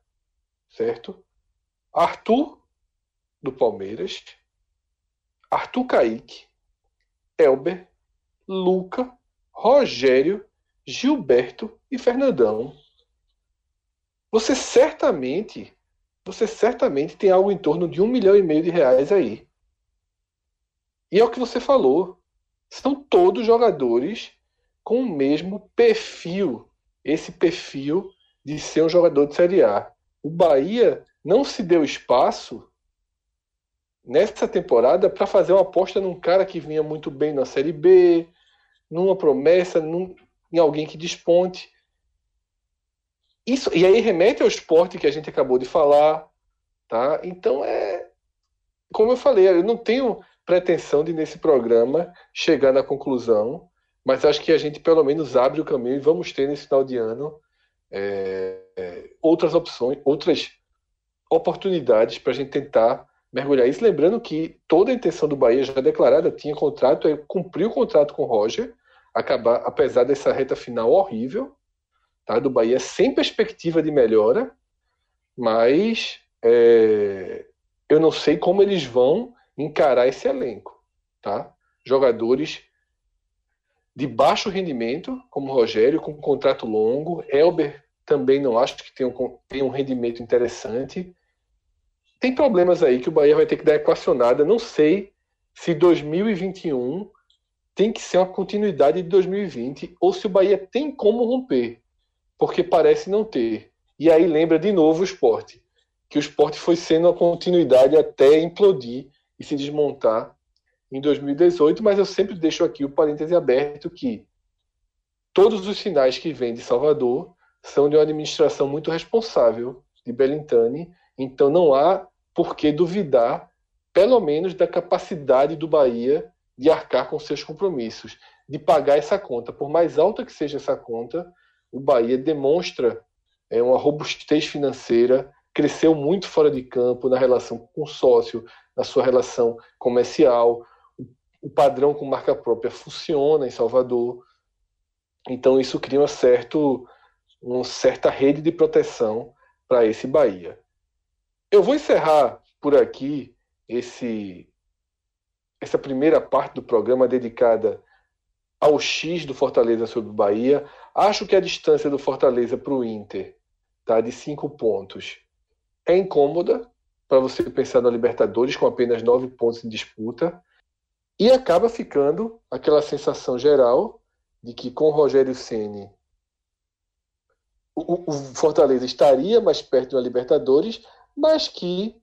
Certo? Arthur, do Palmeiras. Arthur Kaique. Elber. Luca. Rogério. Gilberto e Fernandão. Você certamente, você certamente tem algo em torno de um milhão e meio de reais aí. E é o que você falou. São todos jogadores com o mesmo perfil, esse perfil de ser um jogador de Série A. O Bahia não se deu espaço nessa temporada para fazer uma aposta num cara que vinha muito bem na Série B, numa promessa, num, em alguém que desponte. Isso, e aí remete ao esporte que a gente acabou de falar. Tá? Então é. Como eu falei, eu não tenho pretensão de, nesse programa, chegar na conclusão mas acho que a gente pelo menos abre o caminho e vamos ter nesse final de ano é, é, outras opções, outras oportunidades para a gente tentar mergulhar isso. Lembrando que toda a intenção do Bahia já declarada tinha contrato, é cumprir o contrato com o Roger, acabar, apesar dessa reta final horrível, tá, do Bahia sem perspectiva de melhora, mas é, eu não sei como eles vão encarar esse elenco, tá? Jogadores de baixo rendimento, como o Rogério, com um contrato longo. Elber também não acho que tem um, tem um rendimento interessante. Tem problemas aí que o Bahia vai ter que dar equacionada. Não sei se 2021 tem que ser uma continuidade de 2020 ou se o Bahia tem como romper, porque parece não ter. E aí lembra de novo o esporte, que o esporte foi sendo uma continuidade até implodir e se desmontar em 2018, mas eu sempre deixo aqui o parêntese aberto que todos os sinais que vêm de Salvador são de uma administração muito responsável de Belintani, então não há por que duvidar, pelo menos, da capacidade do Bahia de arcar com seus compromissos, de pagar essa conta. Por mais alta que seja essa conta, o Bahia demonstra é, uma robustez financeira, cresceu muito fora de campo na relação com o sócio, na sua relação comercial, o padrão com marca própria funciona em Salvador. Então isso cria uma, certo, uma certa rede de proteção para esse Bahia. Eu vou encerrar por aqui esse essa primeira parte do programa dedicada ao X do Fortaleza sobre o Bahia. Acho que a distância do Fortaleza para o Inter, tá, de cinco pontos, é incômoda para você pensar na Libertadores com apenas nove pontos em disputa. E acaba ficando aquela sensação geral de que com o Rogério Ceni o, o, Fortaleza estaria mais perto da Libertadores, mas que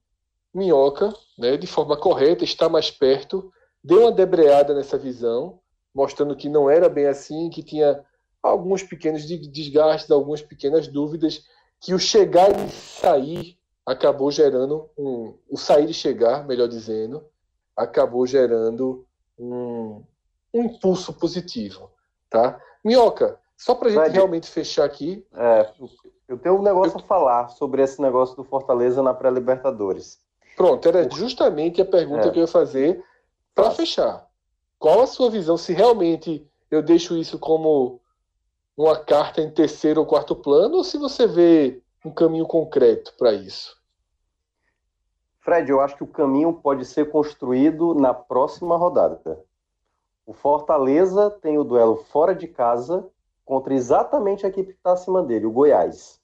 Minhoca, né, de forma correta, está mais perto, deu uma debreada nessa visão, mostrando que não era bem assim, que tinha alguns pequenos desgastes, algumas pequenas dúvidas, que o chegar e sair acabou gerando um, o sair e chegar, melhor dizendo, acabou gerando um, um impulso positivo, tá? Minhoca, só para a gente realmente fechar aqui. É, eu tenho um negócio eu... a falar sobre esse negócio do Fortaleza na pré-Libertadores. Pronto, era justamente a pergunta é. que eu ia fazer para fechar. Qual a sua visão? Se realmente eu deixo isso como uma carta em terceiro ou quarto plano, ou se você vê um caminho concreto para isso? Fred, eu acho que o caminho pode ser construído na próxima rodada. O Fortaleza tem o duelo fora de casa contra exatamente a equipe que está acima dele, o Goiás.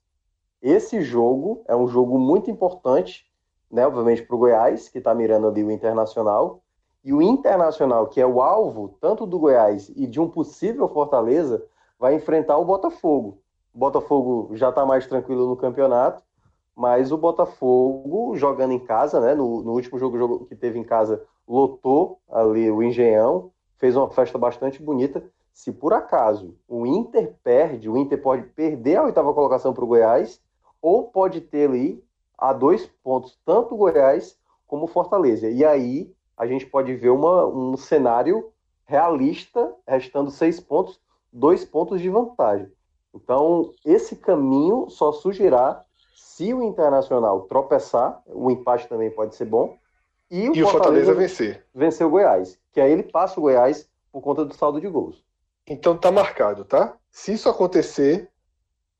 Esse jogo é um jogo muito importante, né, obviamente, para o Goiás, que está mirando ali o Internacional, e o Internacional, que é o alvo tanto do Goiás e de um possível Fortaleza, vai enfrentar o Botafogo. O Botafogo já está mais tranquilo no campeonato, mas o Botafogo jogando em casa, né? No, no último jogo, jogo, que teve em casa, lotou ali o Engenhão, fez uma festa bastante bonita. Se por acaso o Inter perde, o Inter pode perder a oitava colocação para o Goiás, ou pode ter ali a dois pontos, tanto o Goiás como o Fortaleza. E aí a gente pode ver uma, um cenário realista, restando seis pontos, dois pontos de vantagem. Então, esse caminho só surgirá se o Internacional tropeçar, o empate também pode ser bom, e o, e Fortaleza, o Fortaleza vencer. Vencer o Goiás, que aí ele passa o Goiás por conta do saldo de gols. Então tá marcado, tá? Se isso acontecer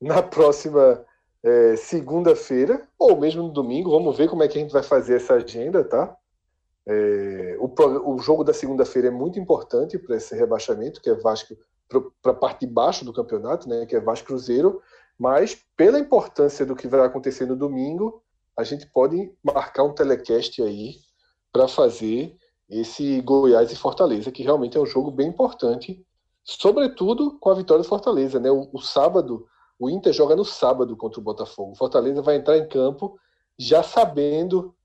na próxima é, segunda-feira, ou mesmo no domingo, vamos ver como é que a gente vai fazer essa agenda, tá? É, o, o jogo da segunda-feira é muito importante para esse rebaixamento, que é Vasco para a parte de baixo do campeonato, né, que é Vasco Cruzeiro, mas pela importância do que vai acontecer no domingo, a gente pode marcar um telecast aí para fazer esse Goiás e Fortaleza, que realmente é um jogo bem importante, sobretudo com a vitória do Fortaleza, né? O, o sábado, o Inter joga no sábado contra o Botafogo. O Fortaleza vai entrar em campo já sabendo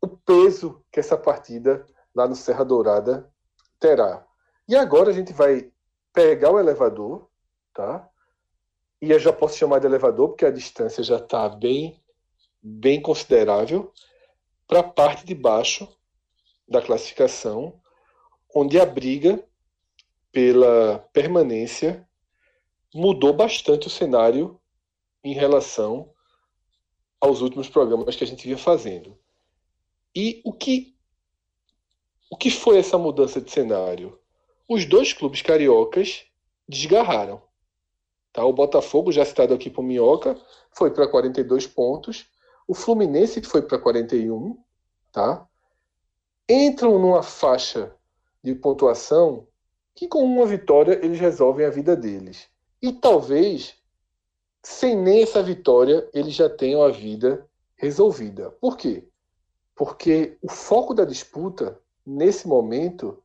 o peso que essa partida lá no Serra Dourada terá. E agora a gente vai pegar o elevador, tá? E eu já posso chamar de elevador porque a distância já está bem, bem considerável para a parte de baixo da classificação, onde a briga pela permanência mudou bastante o cenário em relação aos últimos programas que a gente vinha fazendo. E o que o que foi essa mudança de cenário? Os dois clubes cariocas desgarraram. Tá? O Botafogo, já citado aqui por Minhoca, foi para 42 pontos. O Fluminense foi para 41. Tá? Entram numa faixa de pontuação que, com uma vitória, eles resolvem a vida deles. E talvez, sem nem essa vitória, eles já tenham a vida resolvida. Por quê? Porque o foco da disputa, nesse momento,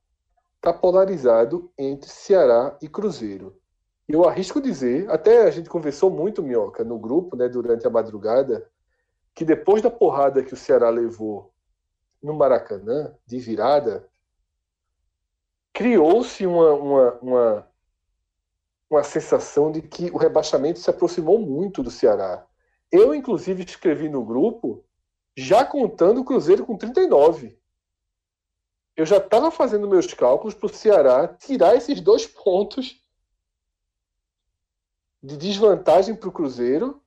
está polarizado entre Ceará e Cruzeiro eu arrisco dizer, até a gente conversou muito, Minhoca, no grupo, né, durante a madrugada, que depois da porrada que o Ceará levou no Maracanã, de virada, criou-se uma, uma, uma, uma sensação de que o rebaixamento se aproximou muito do Ceará. Eu, inclusive, escrevi no grupo já contando o Cruzeiro com 39. Eu já estava fazendo meus cálculos para o Ceará tirar esses dois pontos de desvantagem para o Cruzeiro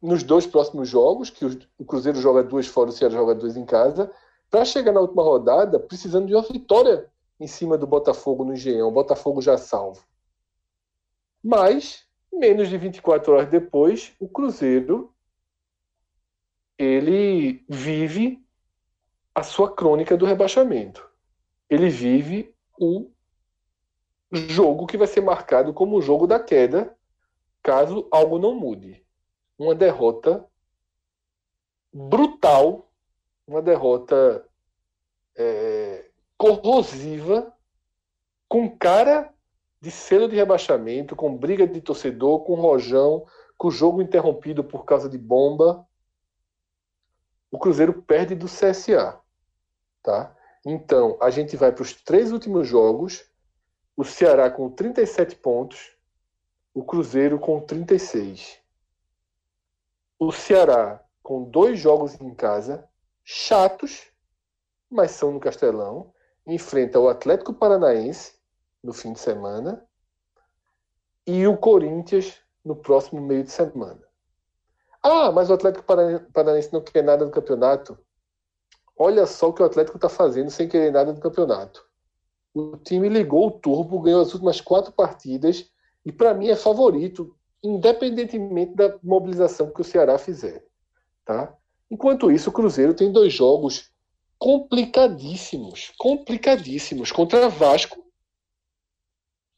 nos dois próximos jogos, que o Cruzeiro joga duas fora, o Ceará joga duas em casa, para chegar na última rodada precisando de uma vitória em cima do Botafogo no Engenhão, o Botafogo já salvo. Mas, menos de 24 horas depois, o Cruzeiro ele vive a sua crônica do rebaixamento. Ele vive o jogo que vai ser marcado como o jogo da queda caso algo não mude. Uma derrota brutal, uma derrota é, corrosiva, com cara de selo de rebaixamento, com briga de torcedor, com rojão, com o jogo interrompido por causa de bomba. O Cruzeiro perde do CSA. Tá? Então, a gente vai para os três últimos jogos. O Ceará com 37 pontos, o Cruzeiro com 36. O Ceará com dois jogos em casa, chatos, mas são no Castelão. Enfrenta o Atlético Paranaense no fim de semana e o Corinthians no próximo meio de semana. Ah, mas o Atlético Paranaense não quer nada do campeonato. Olha só o que o Atlético está fazendo sem querer nada do campeonato. O time ligou o turbo, ganhou as últimas quatro partidas e para mim é favorito, independentemente da mobilização que o Ceará fizer. Tá? Enquanto isso, o Cruzeiro tem dois jogos complicadíssimos, complicadíssimos contra Vasco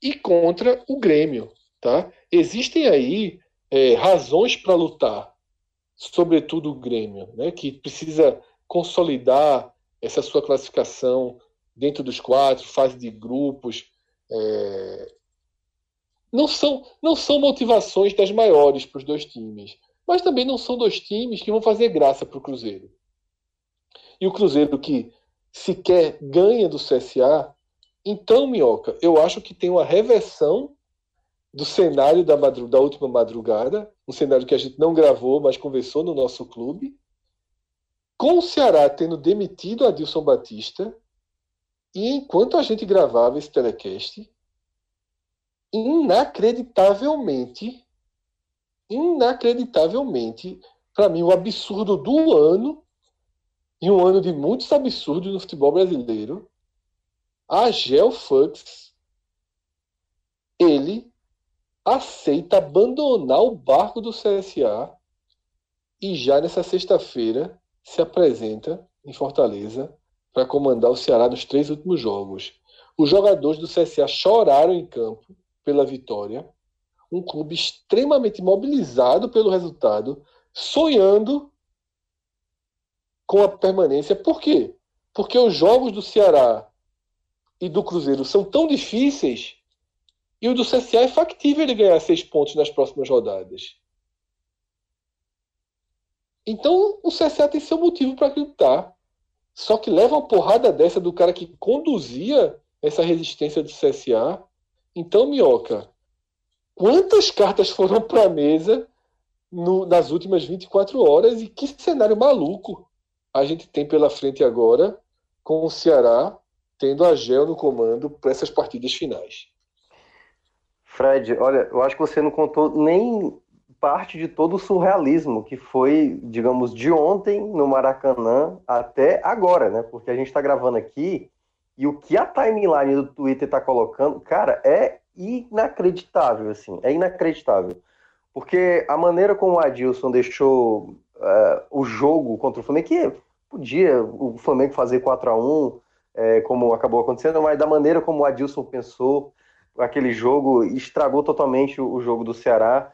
e contra o Grêmio. Tá? Existem aí é, razões para lutar, sobretudo o Grêmio, né, que precisa consolidar essa sua classificação dentro dos quatro, fase de grupos. É... Não, são, não são motivações das maiores para os dois times, mas também não são dois times que vão fazer graça para o Cruzeiro. E o Cruzeiro que sequer ganha do CSA, então, Minhoca, eu acho que tem uma reversão do cenário da, madru da última madrugada, um cenário que a gente não gravou, mas conversou no nosso clube, com o Ceará tendo demitido Adilson Batista, e enquanto a gente gravava esse telecast, inacreditavelmente, inacreditavelmente, para mim, o absurdo do ano, e um ano de muitos absurdos no futebol brasileiro, a Gelfux, ele aceita abandonar o barco do CSA e já nessa sexta-feira se apresenta em Fortaleza para comandar o Ceará nos três últimos jogos. Os jogadores do CSA choraram em campo pela vitória. Um clube extremamente mobilizado pelo resultado, sonhando com a permanência. Por quê? Porque os jogos do Ceará e do Cruzeiro são tão difíceis e o do CSA é factível ele ganhar seis pontos nas próximas rodadas. Então o CSA tem seu motivo para acreditar. Só que leva uma porrada dessa do cara que conduzia essa resistência do CSA. Então, Minhoca, quantas cartas foram para a mesa no, nas últimas 24 horas e que cenário maluco a gente tem pela frente agora com o Ceará tendo a Gel no comando para essas partidas finais. Fred, olha, eu acho que você não contou nem parte de todo o surrealismo que foi, digamos, de ontem no Maracanã até agora, né? Porque a gente está gravando aqui e o que a timeline do Twitter está colocando, cara, é inacreditável, assim, é inacreditável. Porque a maneira como o Adilson deixou uh, o jogo contra o Flamengo, que podia o Flamengo fazer 4 a 1 é, como acabou acontecendo, mas da maneira como o Adilson pensou, aquele jogo estragou totalmente o, jogo do Ceará.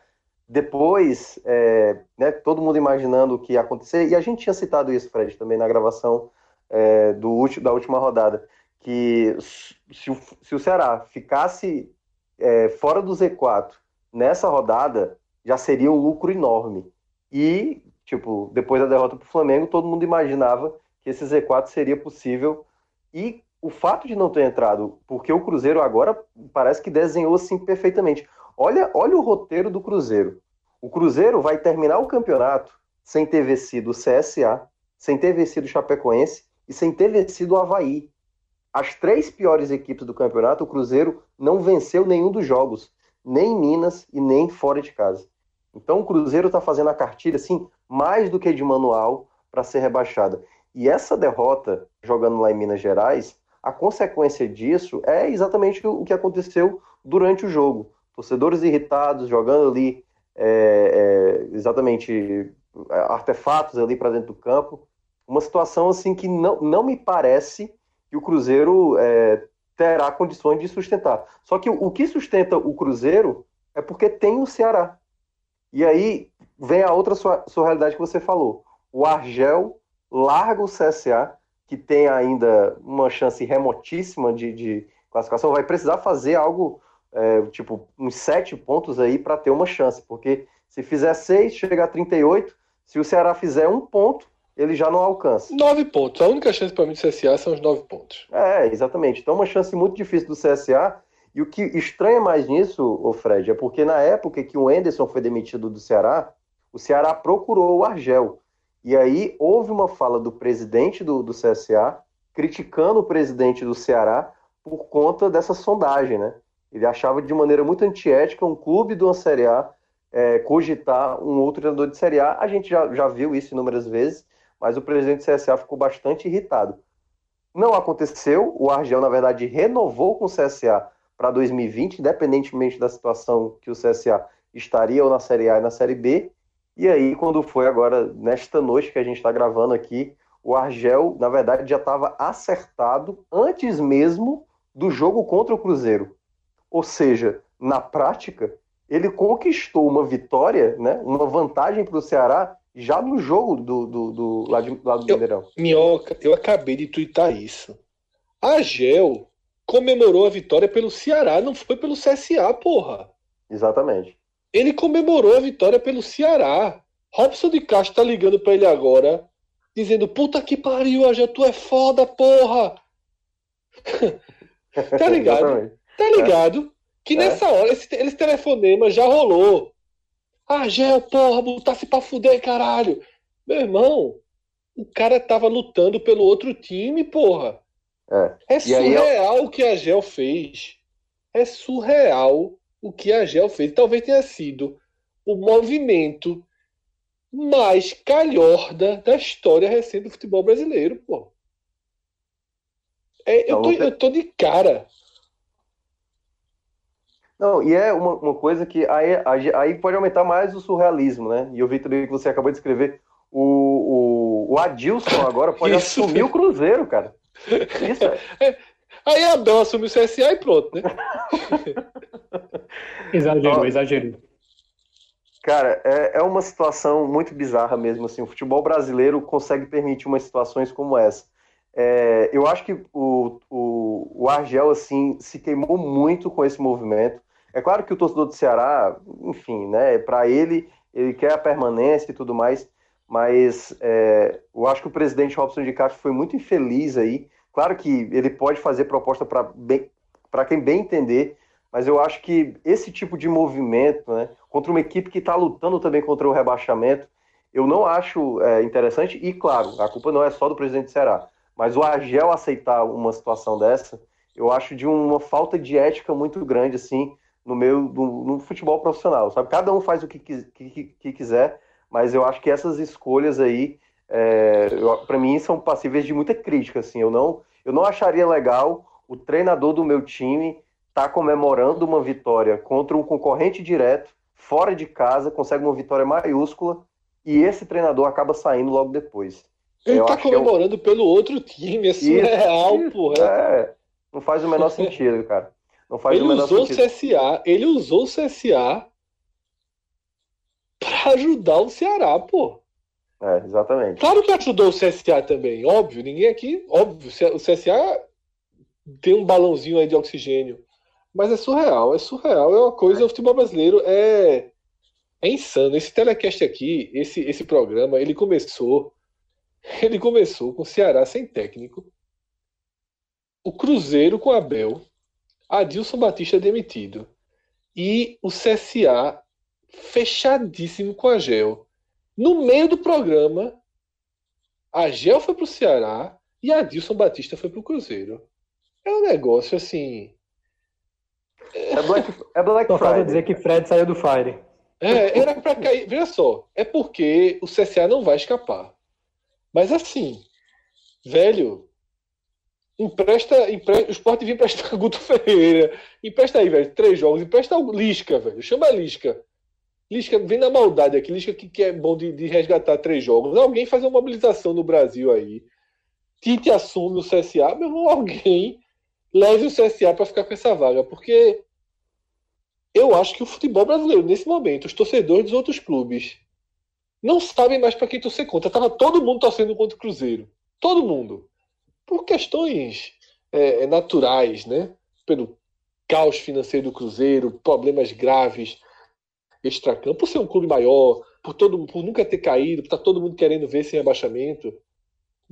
Depois, é, né, todo mundo imaginando o que ia acontecer, e a gente tinha citado isso, Fred, também na gravação é, do, da última rodada, que se o, se o Ceará ficasse é, fora do Z4 nessa rodada, já seria um lucro enorme. E, tipo, depois da derrota para o Flamengo, todo mundo imaginava que esse Z4 seria possível. E o fato de não ter entrado, porque o Cruzeiro agora parece que desenhou assim perfeitamente. Olha, olha o roteiro do Cruzeiro. O Cruzeiro vai terminar o campeonato sem ter vencido o CSA, sem ter vencido o Chapecoense e sem ter vencido o Havaí. As três piores equipes do campeonato, o Cruzeiro não venceu nenhum dos jogos, nem em Minas e nem fora de casa. Então o Cruzeiro está fazendo a cartilha assim, mais do que de manual para ser rebaixada. E essa derrota, jogando lá em Minas Gerais, a consequência disso é exatamente o que aconteceu durante o jogo torcedores irritados, jogando ali é, é, exatamente é, artefatos ali para dentro do campo. Uma situação assim que não, não me parece que o Cruzeiro é, terá condições de sustentar. Só que o, que sustenta o Cruzeiro é porque tem o Ceará. E aí vem a outra surrealidade que você falou. O Argel larga o CSA, que tem ainda uma chance remotíssima de, de classificação, vai precisar fazer algo é, tipo, uns sete pontos aí para ter uma chance, porque se fizer seis, chega a 38, se o Ceará fizer um ponto, ele já não alcança. Nove pontos. A única chance para mim do CSA são os nove pontos. É, exatamente. Então, uma chance muito difícil do CSA. E o que estranha mais nisso, o Fred, é porque na época que o Enderson foi demitido do Ceará, o Ceará procurou o Argel. E aí houve uma fala do presidente do, do CSA criticando o presidente do Ceará por conta dessa sondagem, né? Ele achava de maneira muito antiética um clube de uma Série A é, cogitar um outro treinador de Série A. A gente já, já viu isso inúmeras vezes, mas o presidente do CSA ficou bastante irritado. Não aconteceu, o Argel, na verdade, renovou com o CSA para 2020, independentemente da situação que o CSA estaria ou na Série A e na Série B. E aí, quando foi agora, nesta noite que a gente está gravando aqui, o Argel, na verdade, já estava acertado antes mesmo do jogo contra o Cruzeiro. Ou seja, na prática, ele conquistou uma vitória, né, uma vantagem para o Ceará já no jogo do, do, do, lado, do lado do eu, Mineirão. Minhoca, eu acabei de twittar isso. A Gel comemorou a vitória pelo Ceará, não foi pelo CSA, porra. Exatamente. Ele comemorou a vitória pelo Ceará. Robson de Castro tá ligando para ele agora, dizendo: Puta que pariu, Agel, tu é foda, porra! tá ligado? tá ligado? Que é. nessa hora, esse, esse telefonema já rolou. Ah, Gel, porra, botasse pra fuder, caralho. Meu irmão, o cara tava lutando pelo outro time, porra. É, é surreal o que a Gel fez. É surreal o que a Gel fez. Talvez tenha sido o movimento mais calhorda da história recente do futebol brasileiro, pô. É, eu, tô, eu tô de cara. Não, e é uma, uma coisa que aí, aí pode aumentar mais o surrealismo, né? E eu vi também que você acabou de escrever. O, o, o Adilson agora pode Isso. assumir o Cruzeiro, cara. Isso é. é. Aí a Abel assume o CSA e pronto, né? exagero, exagero. Cara, é, é uma situação muito bizarra mesmo. Assim, o futebol brasileiro consegue permitir umas situações como essa. É, eu acho que o, o, o Argel assim se queimou muito com esse movimento. É claro que o torcedor do Ceará, enfim, né, para ele, ele quer a permanência e tudo mais, mas é, eu acho que o presidente Robson de Castro foi muito infeliz aí. Claro que ele pode fazer proposta para quem bem entender, mas eu acho que esse tipo de movimento, né, contra uma equipe que está lutando também contra o rebaixamento, eu não acho é, interessante. E claro, a culpa não é só do presidente do Ceará, mas o Argel aceitar uma situação dessa, eu acho de uma falta de ética muito grande, assim, no meio do no futebol profissional, sabe? Cada um faz o que, que, que quiser, mas eu acho que essas escolhas aí, é, para mim, são passíveis de muita crítica, assim. Eu não, eu não acharia legal o treinador do meu time tá comemorando uma vitória contra um concorrente direto, fora de casa, consegue uma vitória maiúscula, e esse treinador acaba saindo logo depois. Ele eu tá comemorando eu... pelo outro time, é surreal, isso, porra. É, não faz o menor sentido, cara. Não faz ele o menor usou sentido. o CSA, ele usou o CSA para ajudar o Ceará, pô. É, exatamente. Claro que ajudou o CSA também, óbvio. Ninguém aqui, óbvio. O CSA tem um balãozinho aí de oxigênio. Mas é surreal, é surreal. É uma coisa, o futebol brasileiro é, é insano. Esse telecast aqui, esse, esse programa, ele começou. Ele começou com o Ceará sem técnico. O Cruzeiro com Abel Adilson Batista demitido. E o CSA fechadíssimo com a GEL. No meio do programa, a GEL foi para o Ceará e a Adilson Batista foi para o Cruzeiro. É um negócio assim. É Black, é Black Só Friday. dizer que Fred saiu do Fire. É, era para cair. Veja só, é porque o CSA não vai escapar. Mas assim, velho, Empresta, empresta, o esporte vinha emprestar Guto Ferreira. Empresta aí, velho, três jogos. Empresta o Lisca, velho. Chama Lisca. Lisca, vem na maldade aqui. Lisca que, que é bom de, de, resgatar três jogos. Alguém faz uma mobilização no Brasil aí. Tite assume o CSA. Meu irmão, alguém leve o CSA para ficar com essa vaga. Porque eu acho que o futebol brasileiro, nesse momento, os torcedores dos outros clubes não sabem mais para quem torcer contra. Tava todo mundo torcendo contra o Cruzeiro. Todo mundo por questões é, naturais, né? Pelo caos financeiro do Cruzeiro, problemas graves extracampo, por ser um clube maior, por todo por nunca ter caído, por estar tá todo mundo querendo ver sem abaixamento.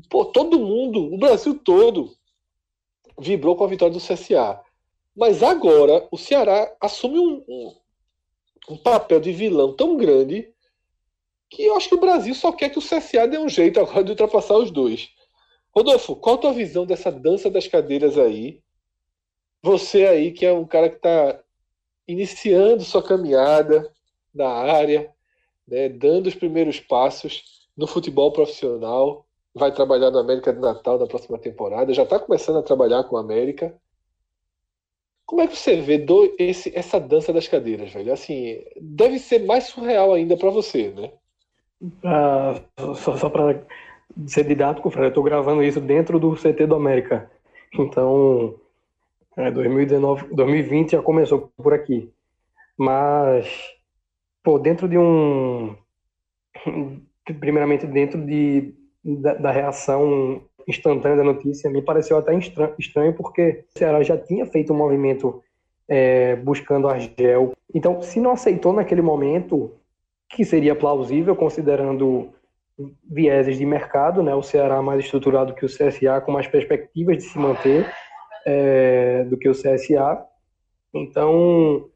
Pô, todo mundo, o Brasil todo, vibrou com a vitória do CSA. Mas agora o Ceará assume um, um, um papel de vilão tão grande que eu acho que o Brasil só quer que o CSA dê um jeito agora de ultrapassar os dois. Rodolfo, qual a tua visão dessa dança das cadeiras aí? Você aí, que é um cara que está iniciando sua caminhada na área, né, dando os primeiros passos no futebol profissional, vai trabalhar no América de Natal na próxima temporada, já está começando a trabalhar com o América. Como é que você vê do, esse, essa dança das cadeiras, velho? Assim, deve ser mais surreal ainda para você, né? Ah, só, só para ser didático, Fred, eu estou gravando isso dentro do CT do América. Então, É, 2019, 2020 já começou por aqui. Mas, pô, dentro de um. Primeiramente, dentro de, da, da reação instantânea da notícia, me pareceu até estranho, porque o Ceará já tinha feito um movimento é, buscando Argel. Então, se não aceitou naquele momento, que seria plausível, considerando vieses de mercado, né? o Ceará mais estruturado que o CSA, com mais perspectivas de se manter é, do que o CSA. Então,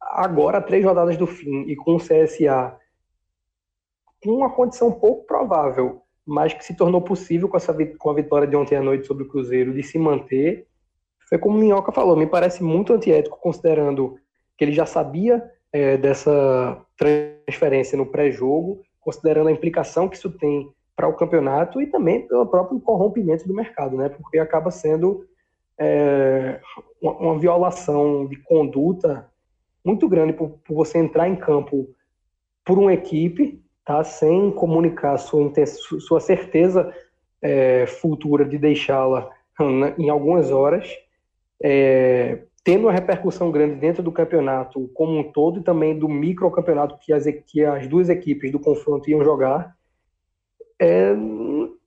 agora, três rodadas do fim, e com o CSA com uma condição pouco provável, mas que se tornou possível com, essa, com a vitória de ontem à noite sobre o Cruzeiro, de se manter, foi como o Minhoca falou, me parece muito antiético, considerando que ele já sabia é, dessa transferência no pré-jogo, considerando a implicação que isso tem para o campeonato e também pelo próprio corrompimento do mercado, né? Porque acaba sendo é, uma, uma, violação de conduta muito grande por, por, você entrar em campo por uma equipe, tá? Sem comunicar sua, sua certeza é, futura de deixá-la né, em algumas horas é, tendo uma repercussão grande dentro do campeonato como um todo e também do microcampeonato que as, que as duas equipes do confronto iam jogar, é,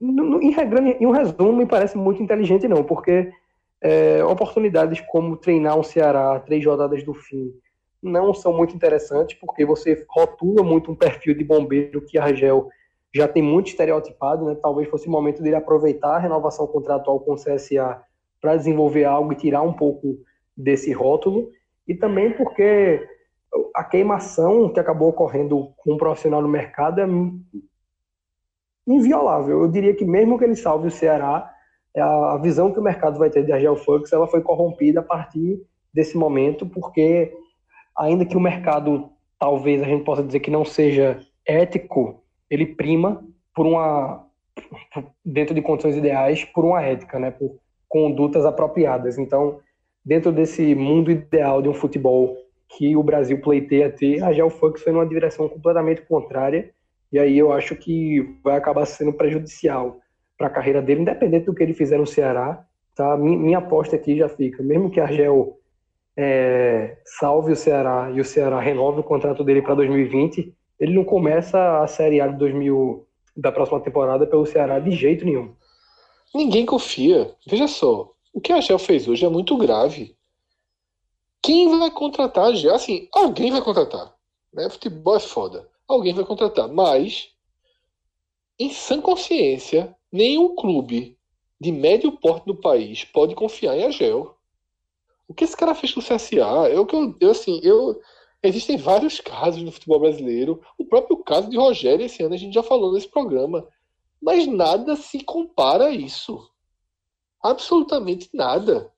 em, regra, em um resumo, me parece muito inteligente não, porque é, oportunidades como treinar um Ceará três rodadas do fim não são muito interessantes, porque você rotula muito um perfil de bombeiro que a Argel já tem muito estereotipado, né? talvez fosse o momento dele aproveitar a renovação contratual com o CSA para desenvolver algo e tirar um pouco desse rótulo, e também porque a queimação que acabou ocorrendo com um profissional no mercado é inviolável. Eu diria que mesmo que ele salve o Ceará, a visão que o mercado vai ter de Argel Fux, ela foi corrompida a partir desse momento, porque ainda que o mercado talvez a gente possa dizer que não seja ético, ele prima por uma dentro de condições ideais por uma ética, né? Por condutas apropriadas. Então, dentro desse mundo ideal de um futebol que o Brasil pleiteia ter, a Geofux foi numa direção completamente contrária, e aí eu acho que vai acabar sendo prejudicial para a carreira dele, independente do que ele fizer no Ceará. Tá? Minha aposta aqui já fica, mesmo que a Argel é, salve o Ceará e o Ceará renove o contrato dele para 2020, ele não começa a Série A de 2000 da próxima temporada pelo Ceará de jeito nenhum. Ninguém confia. Veja só, o que a Gel fez hoje é muito grave. Quem vai contratar a Gel? Assim, alguém vai contratar. Né? Futebol é foda. Alguém vai contratar. Mas, em sã consciência, nenhum clube de médio porte no país pode confiar em Agel. O que esse cara fez com o CSA? Eu, eu, assim, eu, existem vários casos no futebol brasileiro. O próprio caso de Rogério, esse ano, a gente já falou nesse programa. Mas nada se compara a isso. Absolutamente nada.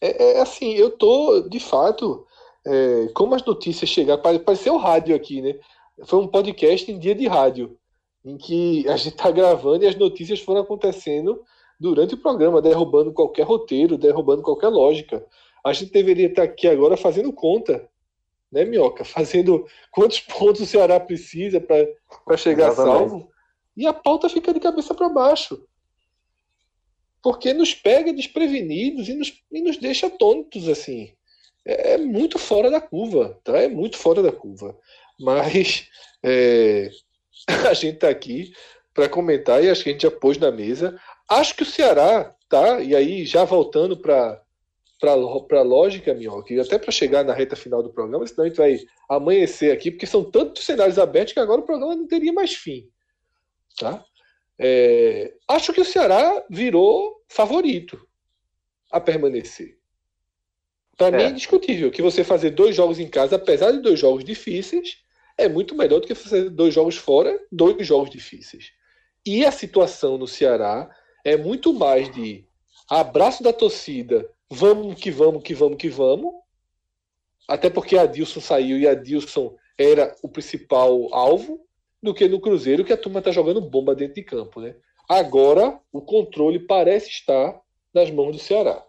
É, é assim, eu tô, de fato, é, como as notícias chegaram, pareceu rádio aqui, né? Foi um podcast em dia de rádio, em que a gente tá gravando e as notícias foram acontecendo durante o programa, derrubando qualquer roteiro, derrubando qualquer lógica. A gente deveria estar aqui agora fazendo conta, né, Minhoca? Fazendo quantos pontos o Ceará precisa para chegar Exatamente. salvo e a pauta fica de cabeça para baixo. Porque nos pega desprevenidos e nos, e nos deixa tontos, assim. É, é, muito fora da curva, tá? É muito fora da curva. Mas é, a gente está aqui para comentar e acho que a gente já pôs na mesa. Acho que o Ceará, tá? E aí, já voltando para para a lógica, Minhoca, até para chegar na reta final do programa, senão a gente vai amanhecer aqui, porque são tantos cenários abertos que agora o programa não teria mais fim. Tá? É, acho que o Ceará virou favorito a permanecer. Para é. mim é indiscutível que você fazer dois jogos em casa, apesar de dois jogos difíceis, é muito melhor do que fazer dois jogos fora, dois jogos difíceis. E a situação no Ceará é muito mais de abraço da torcida, vamos que vamos, que vamos, que vamos. Até porque a Dilson saiu e a Dilson era o principal alvo do que no Cruzeiro, que a turma está jogando bomba dentro de campo. Né? Agora, o controle parece estar nas mãos do Ceará.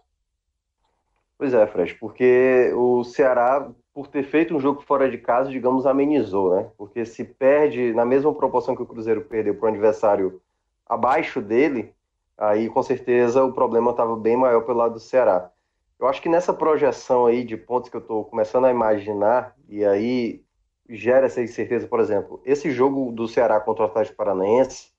Pois é, Fred, porque o Ceará, por ter feito um jogo fora de casa, digamos, amenizou, né? Porque se perde na mesma proporção que o Cruzeiro perdeu para o adversário abaixo dele, aí com certeza o problema estava bem maior pelo lado do Ceará. Eu acho que nessa projeção aí de pontos que eu estou começando a imaginar, e aí gera essa incerteza, por exemplo, esse jogo do Ceará contra o Atlético Paranaense,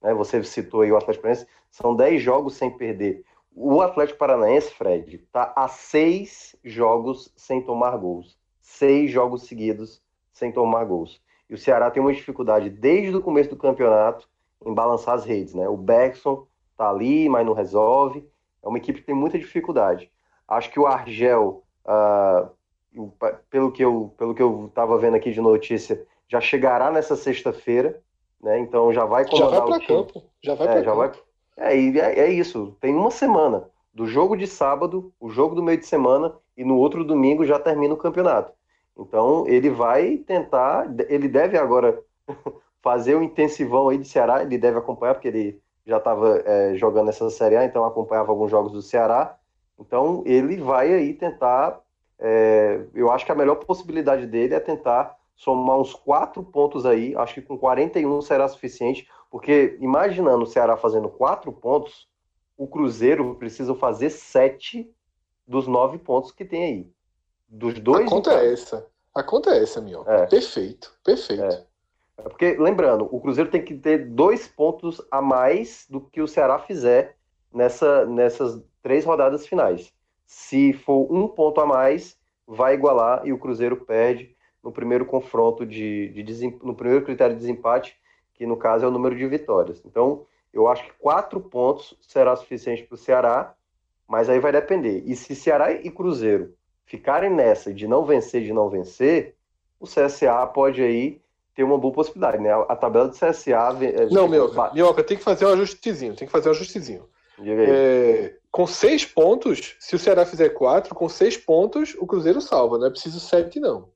né, você citou aí o Atlético Paranaense, são 10 jogos sem perder. O Atlético Paranaense, Fred, está a seis jogos sem tomar gols. Seis jogos seguidos sem tomar gols. E o Ceará tem uma dificuldade desde o começo do campeonato em balançar as redes. Né? O Beckson tá ali, mas não resolve. É uma equipe que tem muita dificuldade. Acho que o Argel, uh, pelo que eu pelo que eu estava vendo aqui de notícia, já chegará nessa sexta-feira, né? Então já vai comandar já vai para campo, já vai é, para campo. Vai... É, é, é isso. Tem uma semana do jogo de sábado, o jogo do meio de semana e no outro domingo já termina o campeonato. Então ele vai tentar, ele deve agora fazer o intensivão aí de Ceará, ele deve acompanhar, porque ele já estava é, jogando essa Série A, então acompanhava alguns jogos do Ceará. Então ele vai aí tentar, é, eu acho que a melhor possibilidade dele é tentar somar uns quatro pontos aí, acho que com 41 será suficiente, porque imaginando o Ceará fazendo quatro pontos, o Cruzeiro precisa fazer sete dos nove pontos que tem aí. Dos dois. A conta é essa. A conta é essa, Minhoca. É. Perfeito, perfeito. É. é. Porque, lembrando, o Cruzeiro tem que ter dois pontos a mais do que o Ceará fizer nessa, nessas três rodadas finais. Se for um ponto a mais, vai igualar e o Cruzeiro perde no primeiro confronto de, de no primeiro critério de desempate, que no caso é o número de vitórias. Então, eu acho que quatro pontos será suficiente para o Ceará, mas aí vai depender. E se Ceará e Cruzeiro ficarem nessa de não vencer, de não vencer, o CSA pode aí ter uma boa possibilidade, né? A tabela do CSA. É, não, Mioca, Mioca, tem que fazer um ajustezinho, tem que fazer um ajustezinho. É, com seis pontos, se o Ceará fizer quatro, com seis pontos, o Cruzeiro salva, não é preciso sete, não.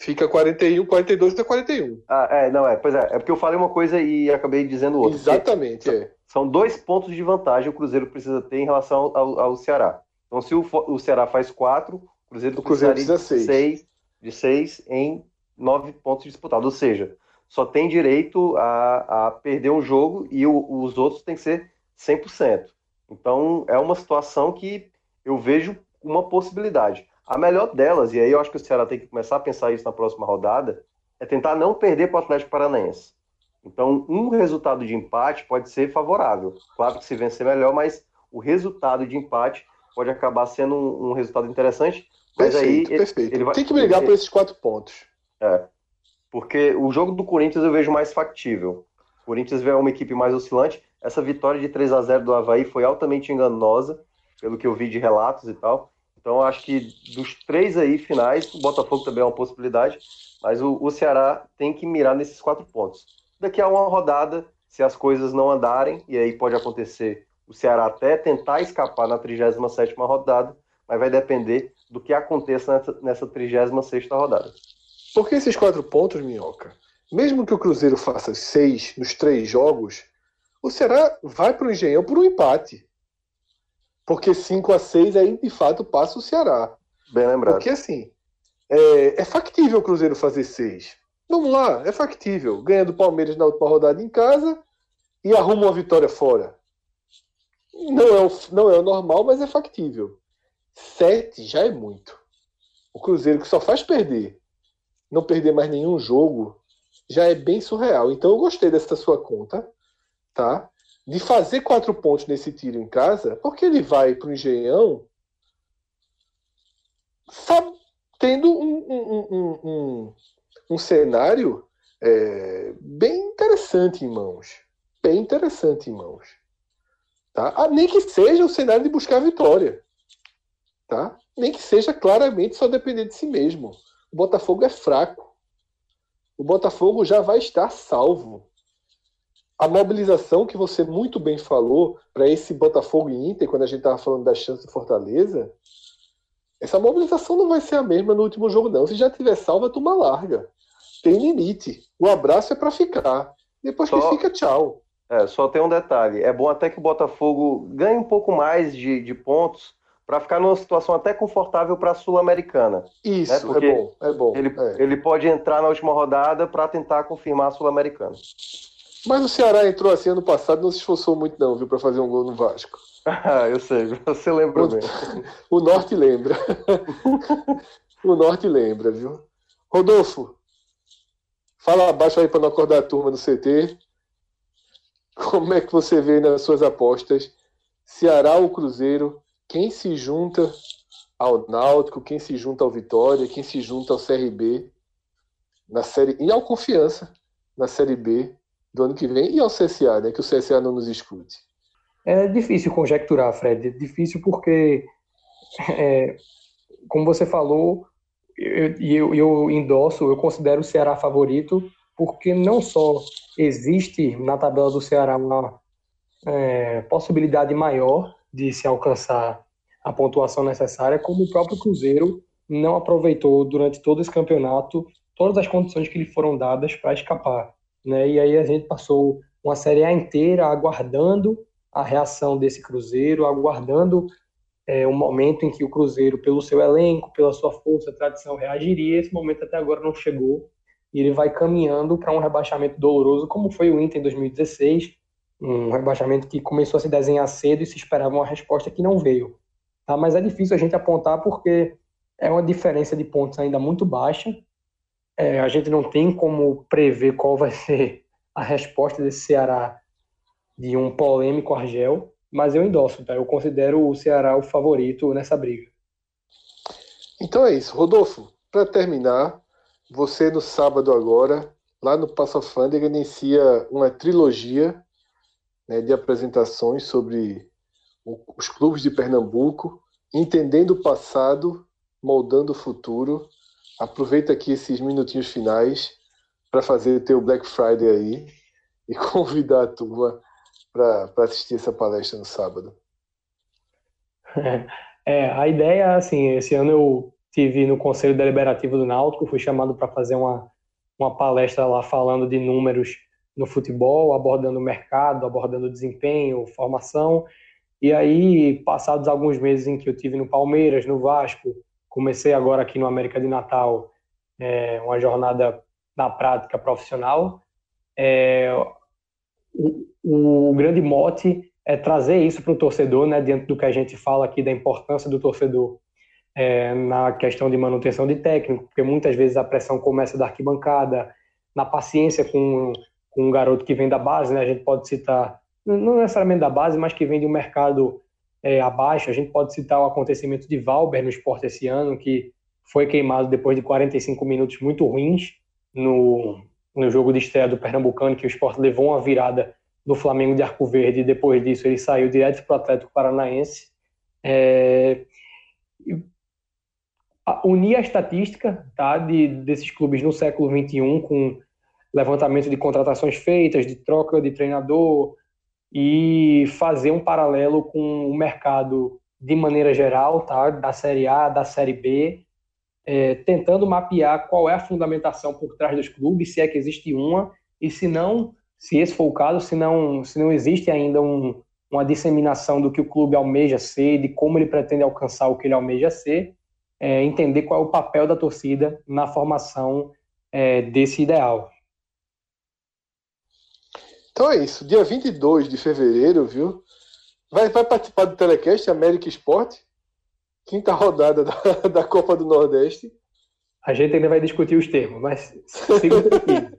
Fica 41, 42 até 41. Ah, é, não, é, pois é, é porque eu falei uma coisa e acabei dizendo outra. Exatamente, é. São dois pontos de vantagem o Cruzeiro precisa ter em relação ao, ao Ceará. Então, se o, o Ceará faz quatro, o Cruzeiro, o Cruzeiro precisa seis. seis. de seis em nove pontos disputados. Ou seja, só tem direito a, a perder um jogo e o, os outros tem que ser 100%. Então, é uma situação que eu vejo uma possibilidade. A melhor delas, e aí eu acho que o Ceará tem que começar a pensar isso na próxima rodada, é tentar não perder para o Atlético Paranaense. Então, um resultado de empate pode ser favorável. Claro que se vencer melhor, mas o resultado de empate pode acabar sendo um, um resultado interessante. Mas perfeito, aí perfeito. Ele vai, Tem que brigar ele, por esses quatro pontos. É. Porque o jogo do Corinthians eu vejo mais factível. O Corinthians é uma equipe mais oscilante. Essa vitória de 3 a 0 do Havaí foi altamente enganosa, pelo que eu vi de relatos e tal. Então acho que dos três aí finais, o Botafogo também é uma possibilidade, mas o, o Ceará tem que mirar nesses quatro pontos. Daqui a uma rodada, se as coisas não andarem, e aí pode acontecer o Ceará até tentar escapar na 37ª rodada, mas vai depender do que aconteça nessa, 36ª rodada. Por que esses quatro pontos, Minhoca? Mesmo que o Cruzeiro faça seis nos três jogos, o Ceará vai para o Engenhão por um empate. Porque 5 a 6 aí, de fato, passa o Ceará. Bem lembrado. Porque, assim, é, é factível o Cruzeiro fazer seis. Vamos lá, é factível. Ganha do Palmeiras na última rodada em casa e arruma uma vitória fora. Não é, o, não é o normal, mas é factível. Sete já é muito. O Cruzeiro que só faz perder, não perder mais nenhum jogo, já é bem surreal. Então eu gostei dessa sua conta, tá? De fazer quatro pontos nesse tiro em casa, porque ele vai para o Engenhão sabe, tendo um, um, um, um, um cenário é, bem interessante em mãos. Bem interessante em mãos. Tá? Ah, nem que seja o cenário de buscar a vitória. Tá? Nem que seja claramente só depender de si mesmo. O Botafogo é fraco. O Botafogo já vai estar salvo. A mobilização que você muito bem falou para esse Botafogo e Inter, quando a gente estava falando da chance do Fortaleza, essa mobilização não vai ser a mesma no último jogo, não. Se já tiver salvo, a turma larga. Tem limite. O abraço é para ficar. Depois só... que fica, tchau. É, só tem um detalhe. É bom até que o Botafogo ganhe um pouco mais de, de pontos para ficar numa situação até confortável para a Sul-Americana. Isso, né? Porque é bom, é bom. Ele, é. ele pode entrar na última rodada para tentar confirmar a Sul-Americana. Mas o Ceará entrou assim ano passado, não se esforçou muito não, viu, para fazer um gol no Vasco. Ah, eu sei, você lembra o, bem. O Norte lembra. o Norte lembra, viu? Rodolfo, fala abaixo aí para não acordar a turma no CT. Como é que você vê nas suas apostas? Ceará ou Cruzeiro? Quem se junta ao Náutico? Quem se junta ao Vitória? Quem se junta ao CRB? Na série e ao Confiança na Série B do ano que vem e ao CSA, né? Que o CSA não nos escute. É difícil conjecturar, Fred. É difícil porque, é, como você falou, e eu, eu, eu endosso, eu considero o Ceará favorito, porque não só existe na tabela do Ceará uma é, possibilidade maior de se alcançar a pontuação necessária, como o próprio Cruzeiro não aproveitou durante todo esse campeonato todas as condições que lhe foram dadas para escapar. Né? E aí a gente passou uma Série A inteira aguardando a reação desse Cruzeiro, aguardando é, momento em que o Cruzeiro, pelo seu elenco, pela sua força, tradição, reagiria. Esse momento até agora não chegou e ele vai caminhando para um rebaixamento doloroso, como foi o Inter em 2016, um rebaixamento que começou a se desenhar cedo e se esperava uma resposta que não veio. Tá? Mas é difícil a gente apontar porque é uma diferença de pontos ainda muito baixa. É, a gente não tem como prever qual vai ser a resposta desse Ceará de um polêmico Argel, mas eu endosso, tá? Eu considero o Ceará o favorito nessa briga. Então é isso. Rodolfo, para terminar, você no sábado agora, lá no Passo Fândega, inicia uma trilogia né, de apresentações sobre os clubes de Pernambuco, entendendo o passado, moldando o futuro. Aproveita aqui esses minutinhos finais para fazer teu Black Friday aí e convidar a turma para assistir essa palestra no sábado. É, a ideia, assim, esse ano eu tive no Conselho Deliberativo do Náutico, fui chamado para fazer uma, uma palestra lá falando de números no futebol, abordando o mercado, abordando desempenho, formação. E aí, passados alguns meses em que eu tive no Palmeiras, no Vasco, comecei agora aqui no América de Natal é, uma jornada na prática profissional. É, o, o, grande mote é trazer isso para o torcedor, né, diante do que a gente fala aqui da importância do torcedor é, na questão de manutenção de técnico, porque muitas vezes a pressão começa da arquibancada, na paciência com com um garoto que vem da base, né? A gente pode citar, não necessariamente da base, mas que vem de um mercado é, abaixo. A gente pode citar o acontecimento de Valber no esporte esse ano, que foi queimado depois de 45 minutos muito ruins no, no jogo de estreia do Pernambucano, que o esporte levou uma virada do Flamengo de Arco Verde e depois disso ele saiu direto para o Atlético Paranaense. É, unir a estatística tá, de, desses clubes no século XXI com levantamento de contratações feitas, de troca de treinador e fazer um paralelo com o mercado de maneira geral, tá? da Série A, da Série B, é, tentando mapear qual é a fundamentação por trás dos clubes, se é que existe uma, e se não, se esse for o caso, se não, se não existe ainda um, uma disseminação do que o clube almeja ser, de como ele pretende alcançar o que ele almeja ser, é, entender qual é o papel da torcida na formação é, desse ideal. Então é isso. Dia 22 de fevereiro, viu? Vai, vai participar do Telecast América Esporte, quinta rodada da, da Copa do Nordeste. A gente ainda vai discutir os termos, mas.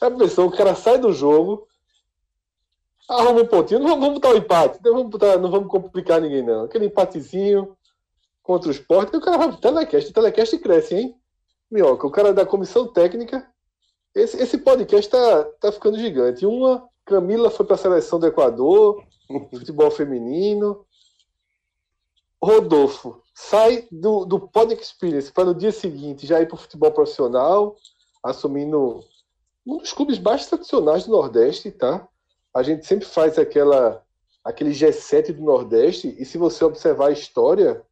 A pessoa, o cara sai do jogo, arruma um pontinho, não vamos, botar um empate, não vamos, botar, não vamos complicar ninguém, não. Aquele empatezinho contra o esporte, o cara vai pro telecast, o telecast cresce, hein? Minhoca, o cara da comissão técnica esse, esse podcast tá, tá ficando gigante. Uma, Camila foi para a seleção do Equador, futebol feminino. Rodolfo sai do, do Pod Experience para no dia seguinte já ir para o futebol profissional, assumindo um dos clubes mais tradicionais do Nordeste, tá? A gente sempre faz aquela aquele G7 do Nordeste, e se você observar a história,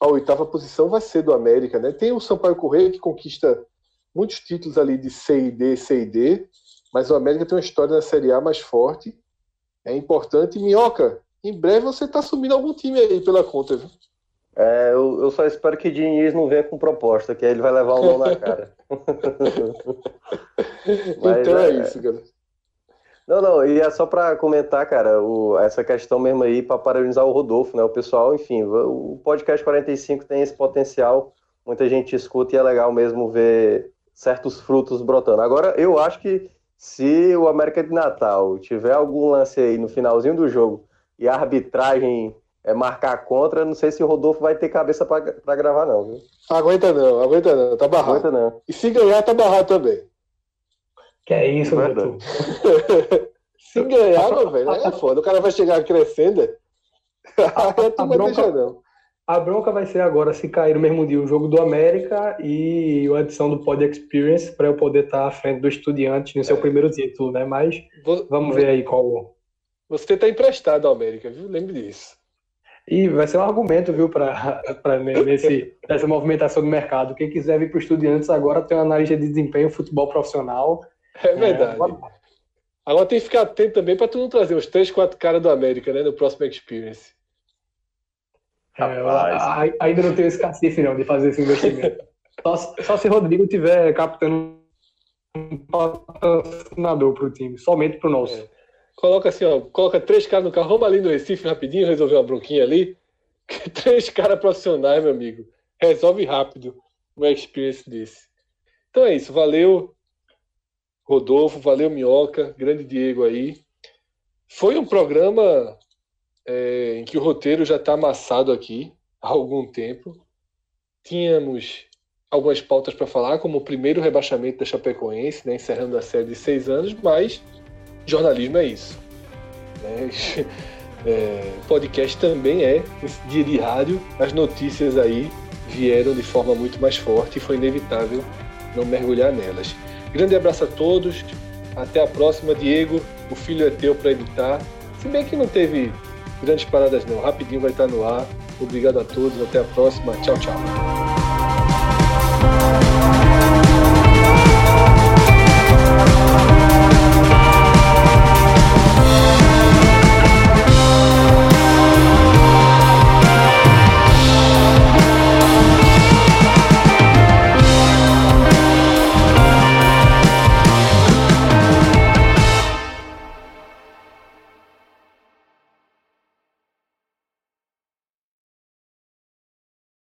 a oitava posição vai ser do América, né? Tem o Sampaio Correia que conquista muitos títulos ali de C e D, C e D, mas o América tem uma história na Série A mais forte. É importante. Minhoca, em breve você está assumindo algum time aí pela conta, viu? É, eu, eu, só espero que Diniz não venha com proposta, que aí ele vai levar o mão na cara. Mas, então é, é, isso, cara. Não, não, e é só para comentar, cara, o, essa questão mesmo aí, para parabenizar o Rodolfo, né? O pessoal, enfim, o podcast 45 tem esse potencial, muita gente escuta e é legal mesmo ver certos frutos brotando. Agora, eu acho que se o América de Natal tiver algum lance aí no finalzinho do jogo e a arbitragem é marcar contra, não sei se o Rodolfo vai ter cabeça para gravar, não, viu? Aguenta não, aguenta não, tá barrado. Aguenta não. E se ganhar, tá barrado também. Que é isso, Beto? se ganhar, meu velho, é foda. O cara vai chegar crescendo. A, a, bronca, não. A bronca vai ser agora se cair no mesmo dia o jogo do América e a adição do Pod Experience para eu poder estar à frente do Estudiante no seu é. primeiro título, né? Mas vamos ver aí qual. Você está emprestado ao América, viu? Lembre disso. E vai ser um argumento, viu, para nesse essa movimentação do mercado. Quem quiser vir para o Estudiantes agora tem uma analista de desempenho, futebol profissional. É verdade. É, agora tem que ficar atento também para tu não trazer os três, quatro caras do América, né, no próximo Experience. É, ainda não tenho esse cacife, não, de fazer esse investimento. só, só se Rodrigo tiver captando um patrocinador para o time, somente para o nosso. É. Coloca assim, ó, coloca três caras no carro, vamos ali no Recife rapidinho, resolver uma bronquinha ali. três caras profissionais, meu amigo. Resolve rápido um experience desse. Então é isso, valeu Rodolfo, valeu Minhoca, grande Diego aí. Foi um programa é, em que o roteiro já está amassado aqui há algum tempo. Tínhamos algumas pautas para falar, como o primeiro rebaixamento da Chapecoense, né, encerrando a série de seis anos, mas jornalismo é isso. Né? É, podcast também é dia de as notícias aí vieram de forma muito mais forte e foi inevitável não mergulhar nelas. Grande abraço a todos, até a próxima. Diego, o filho é teu para editar. Se bem que não teve grandes paradas não, rapidinho vai estar no ar. Obrigado a todos, até a próxima. Tchau, tchau.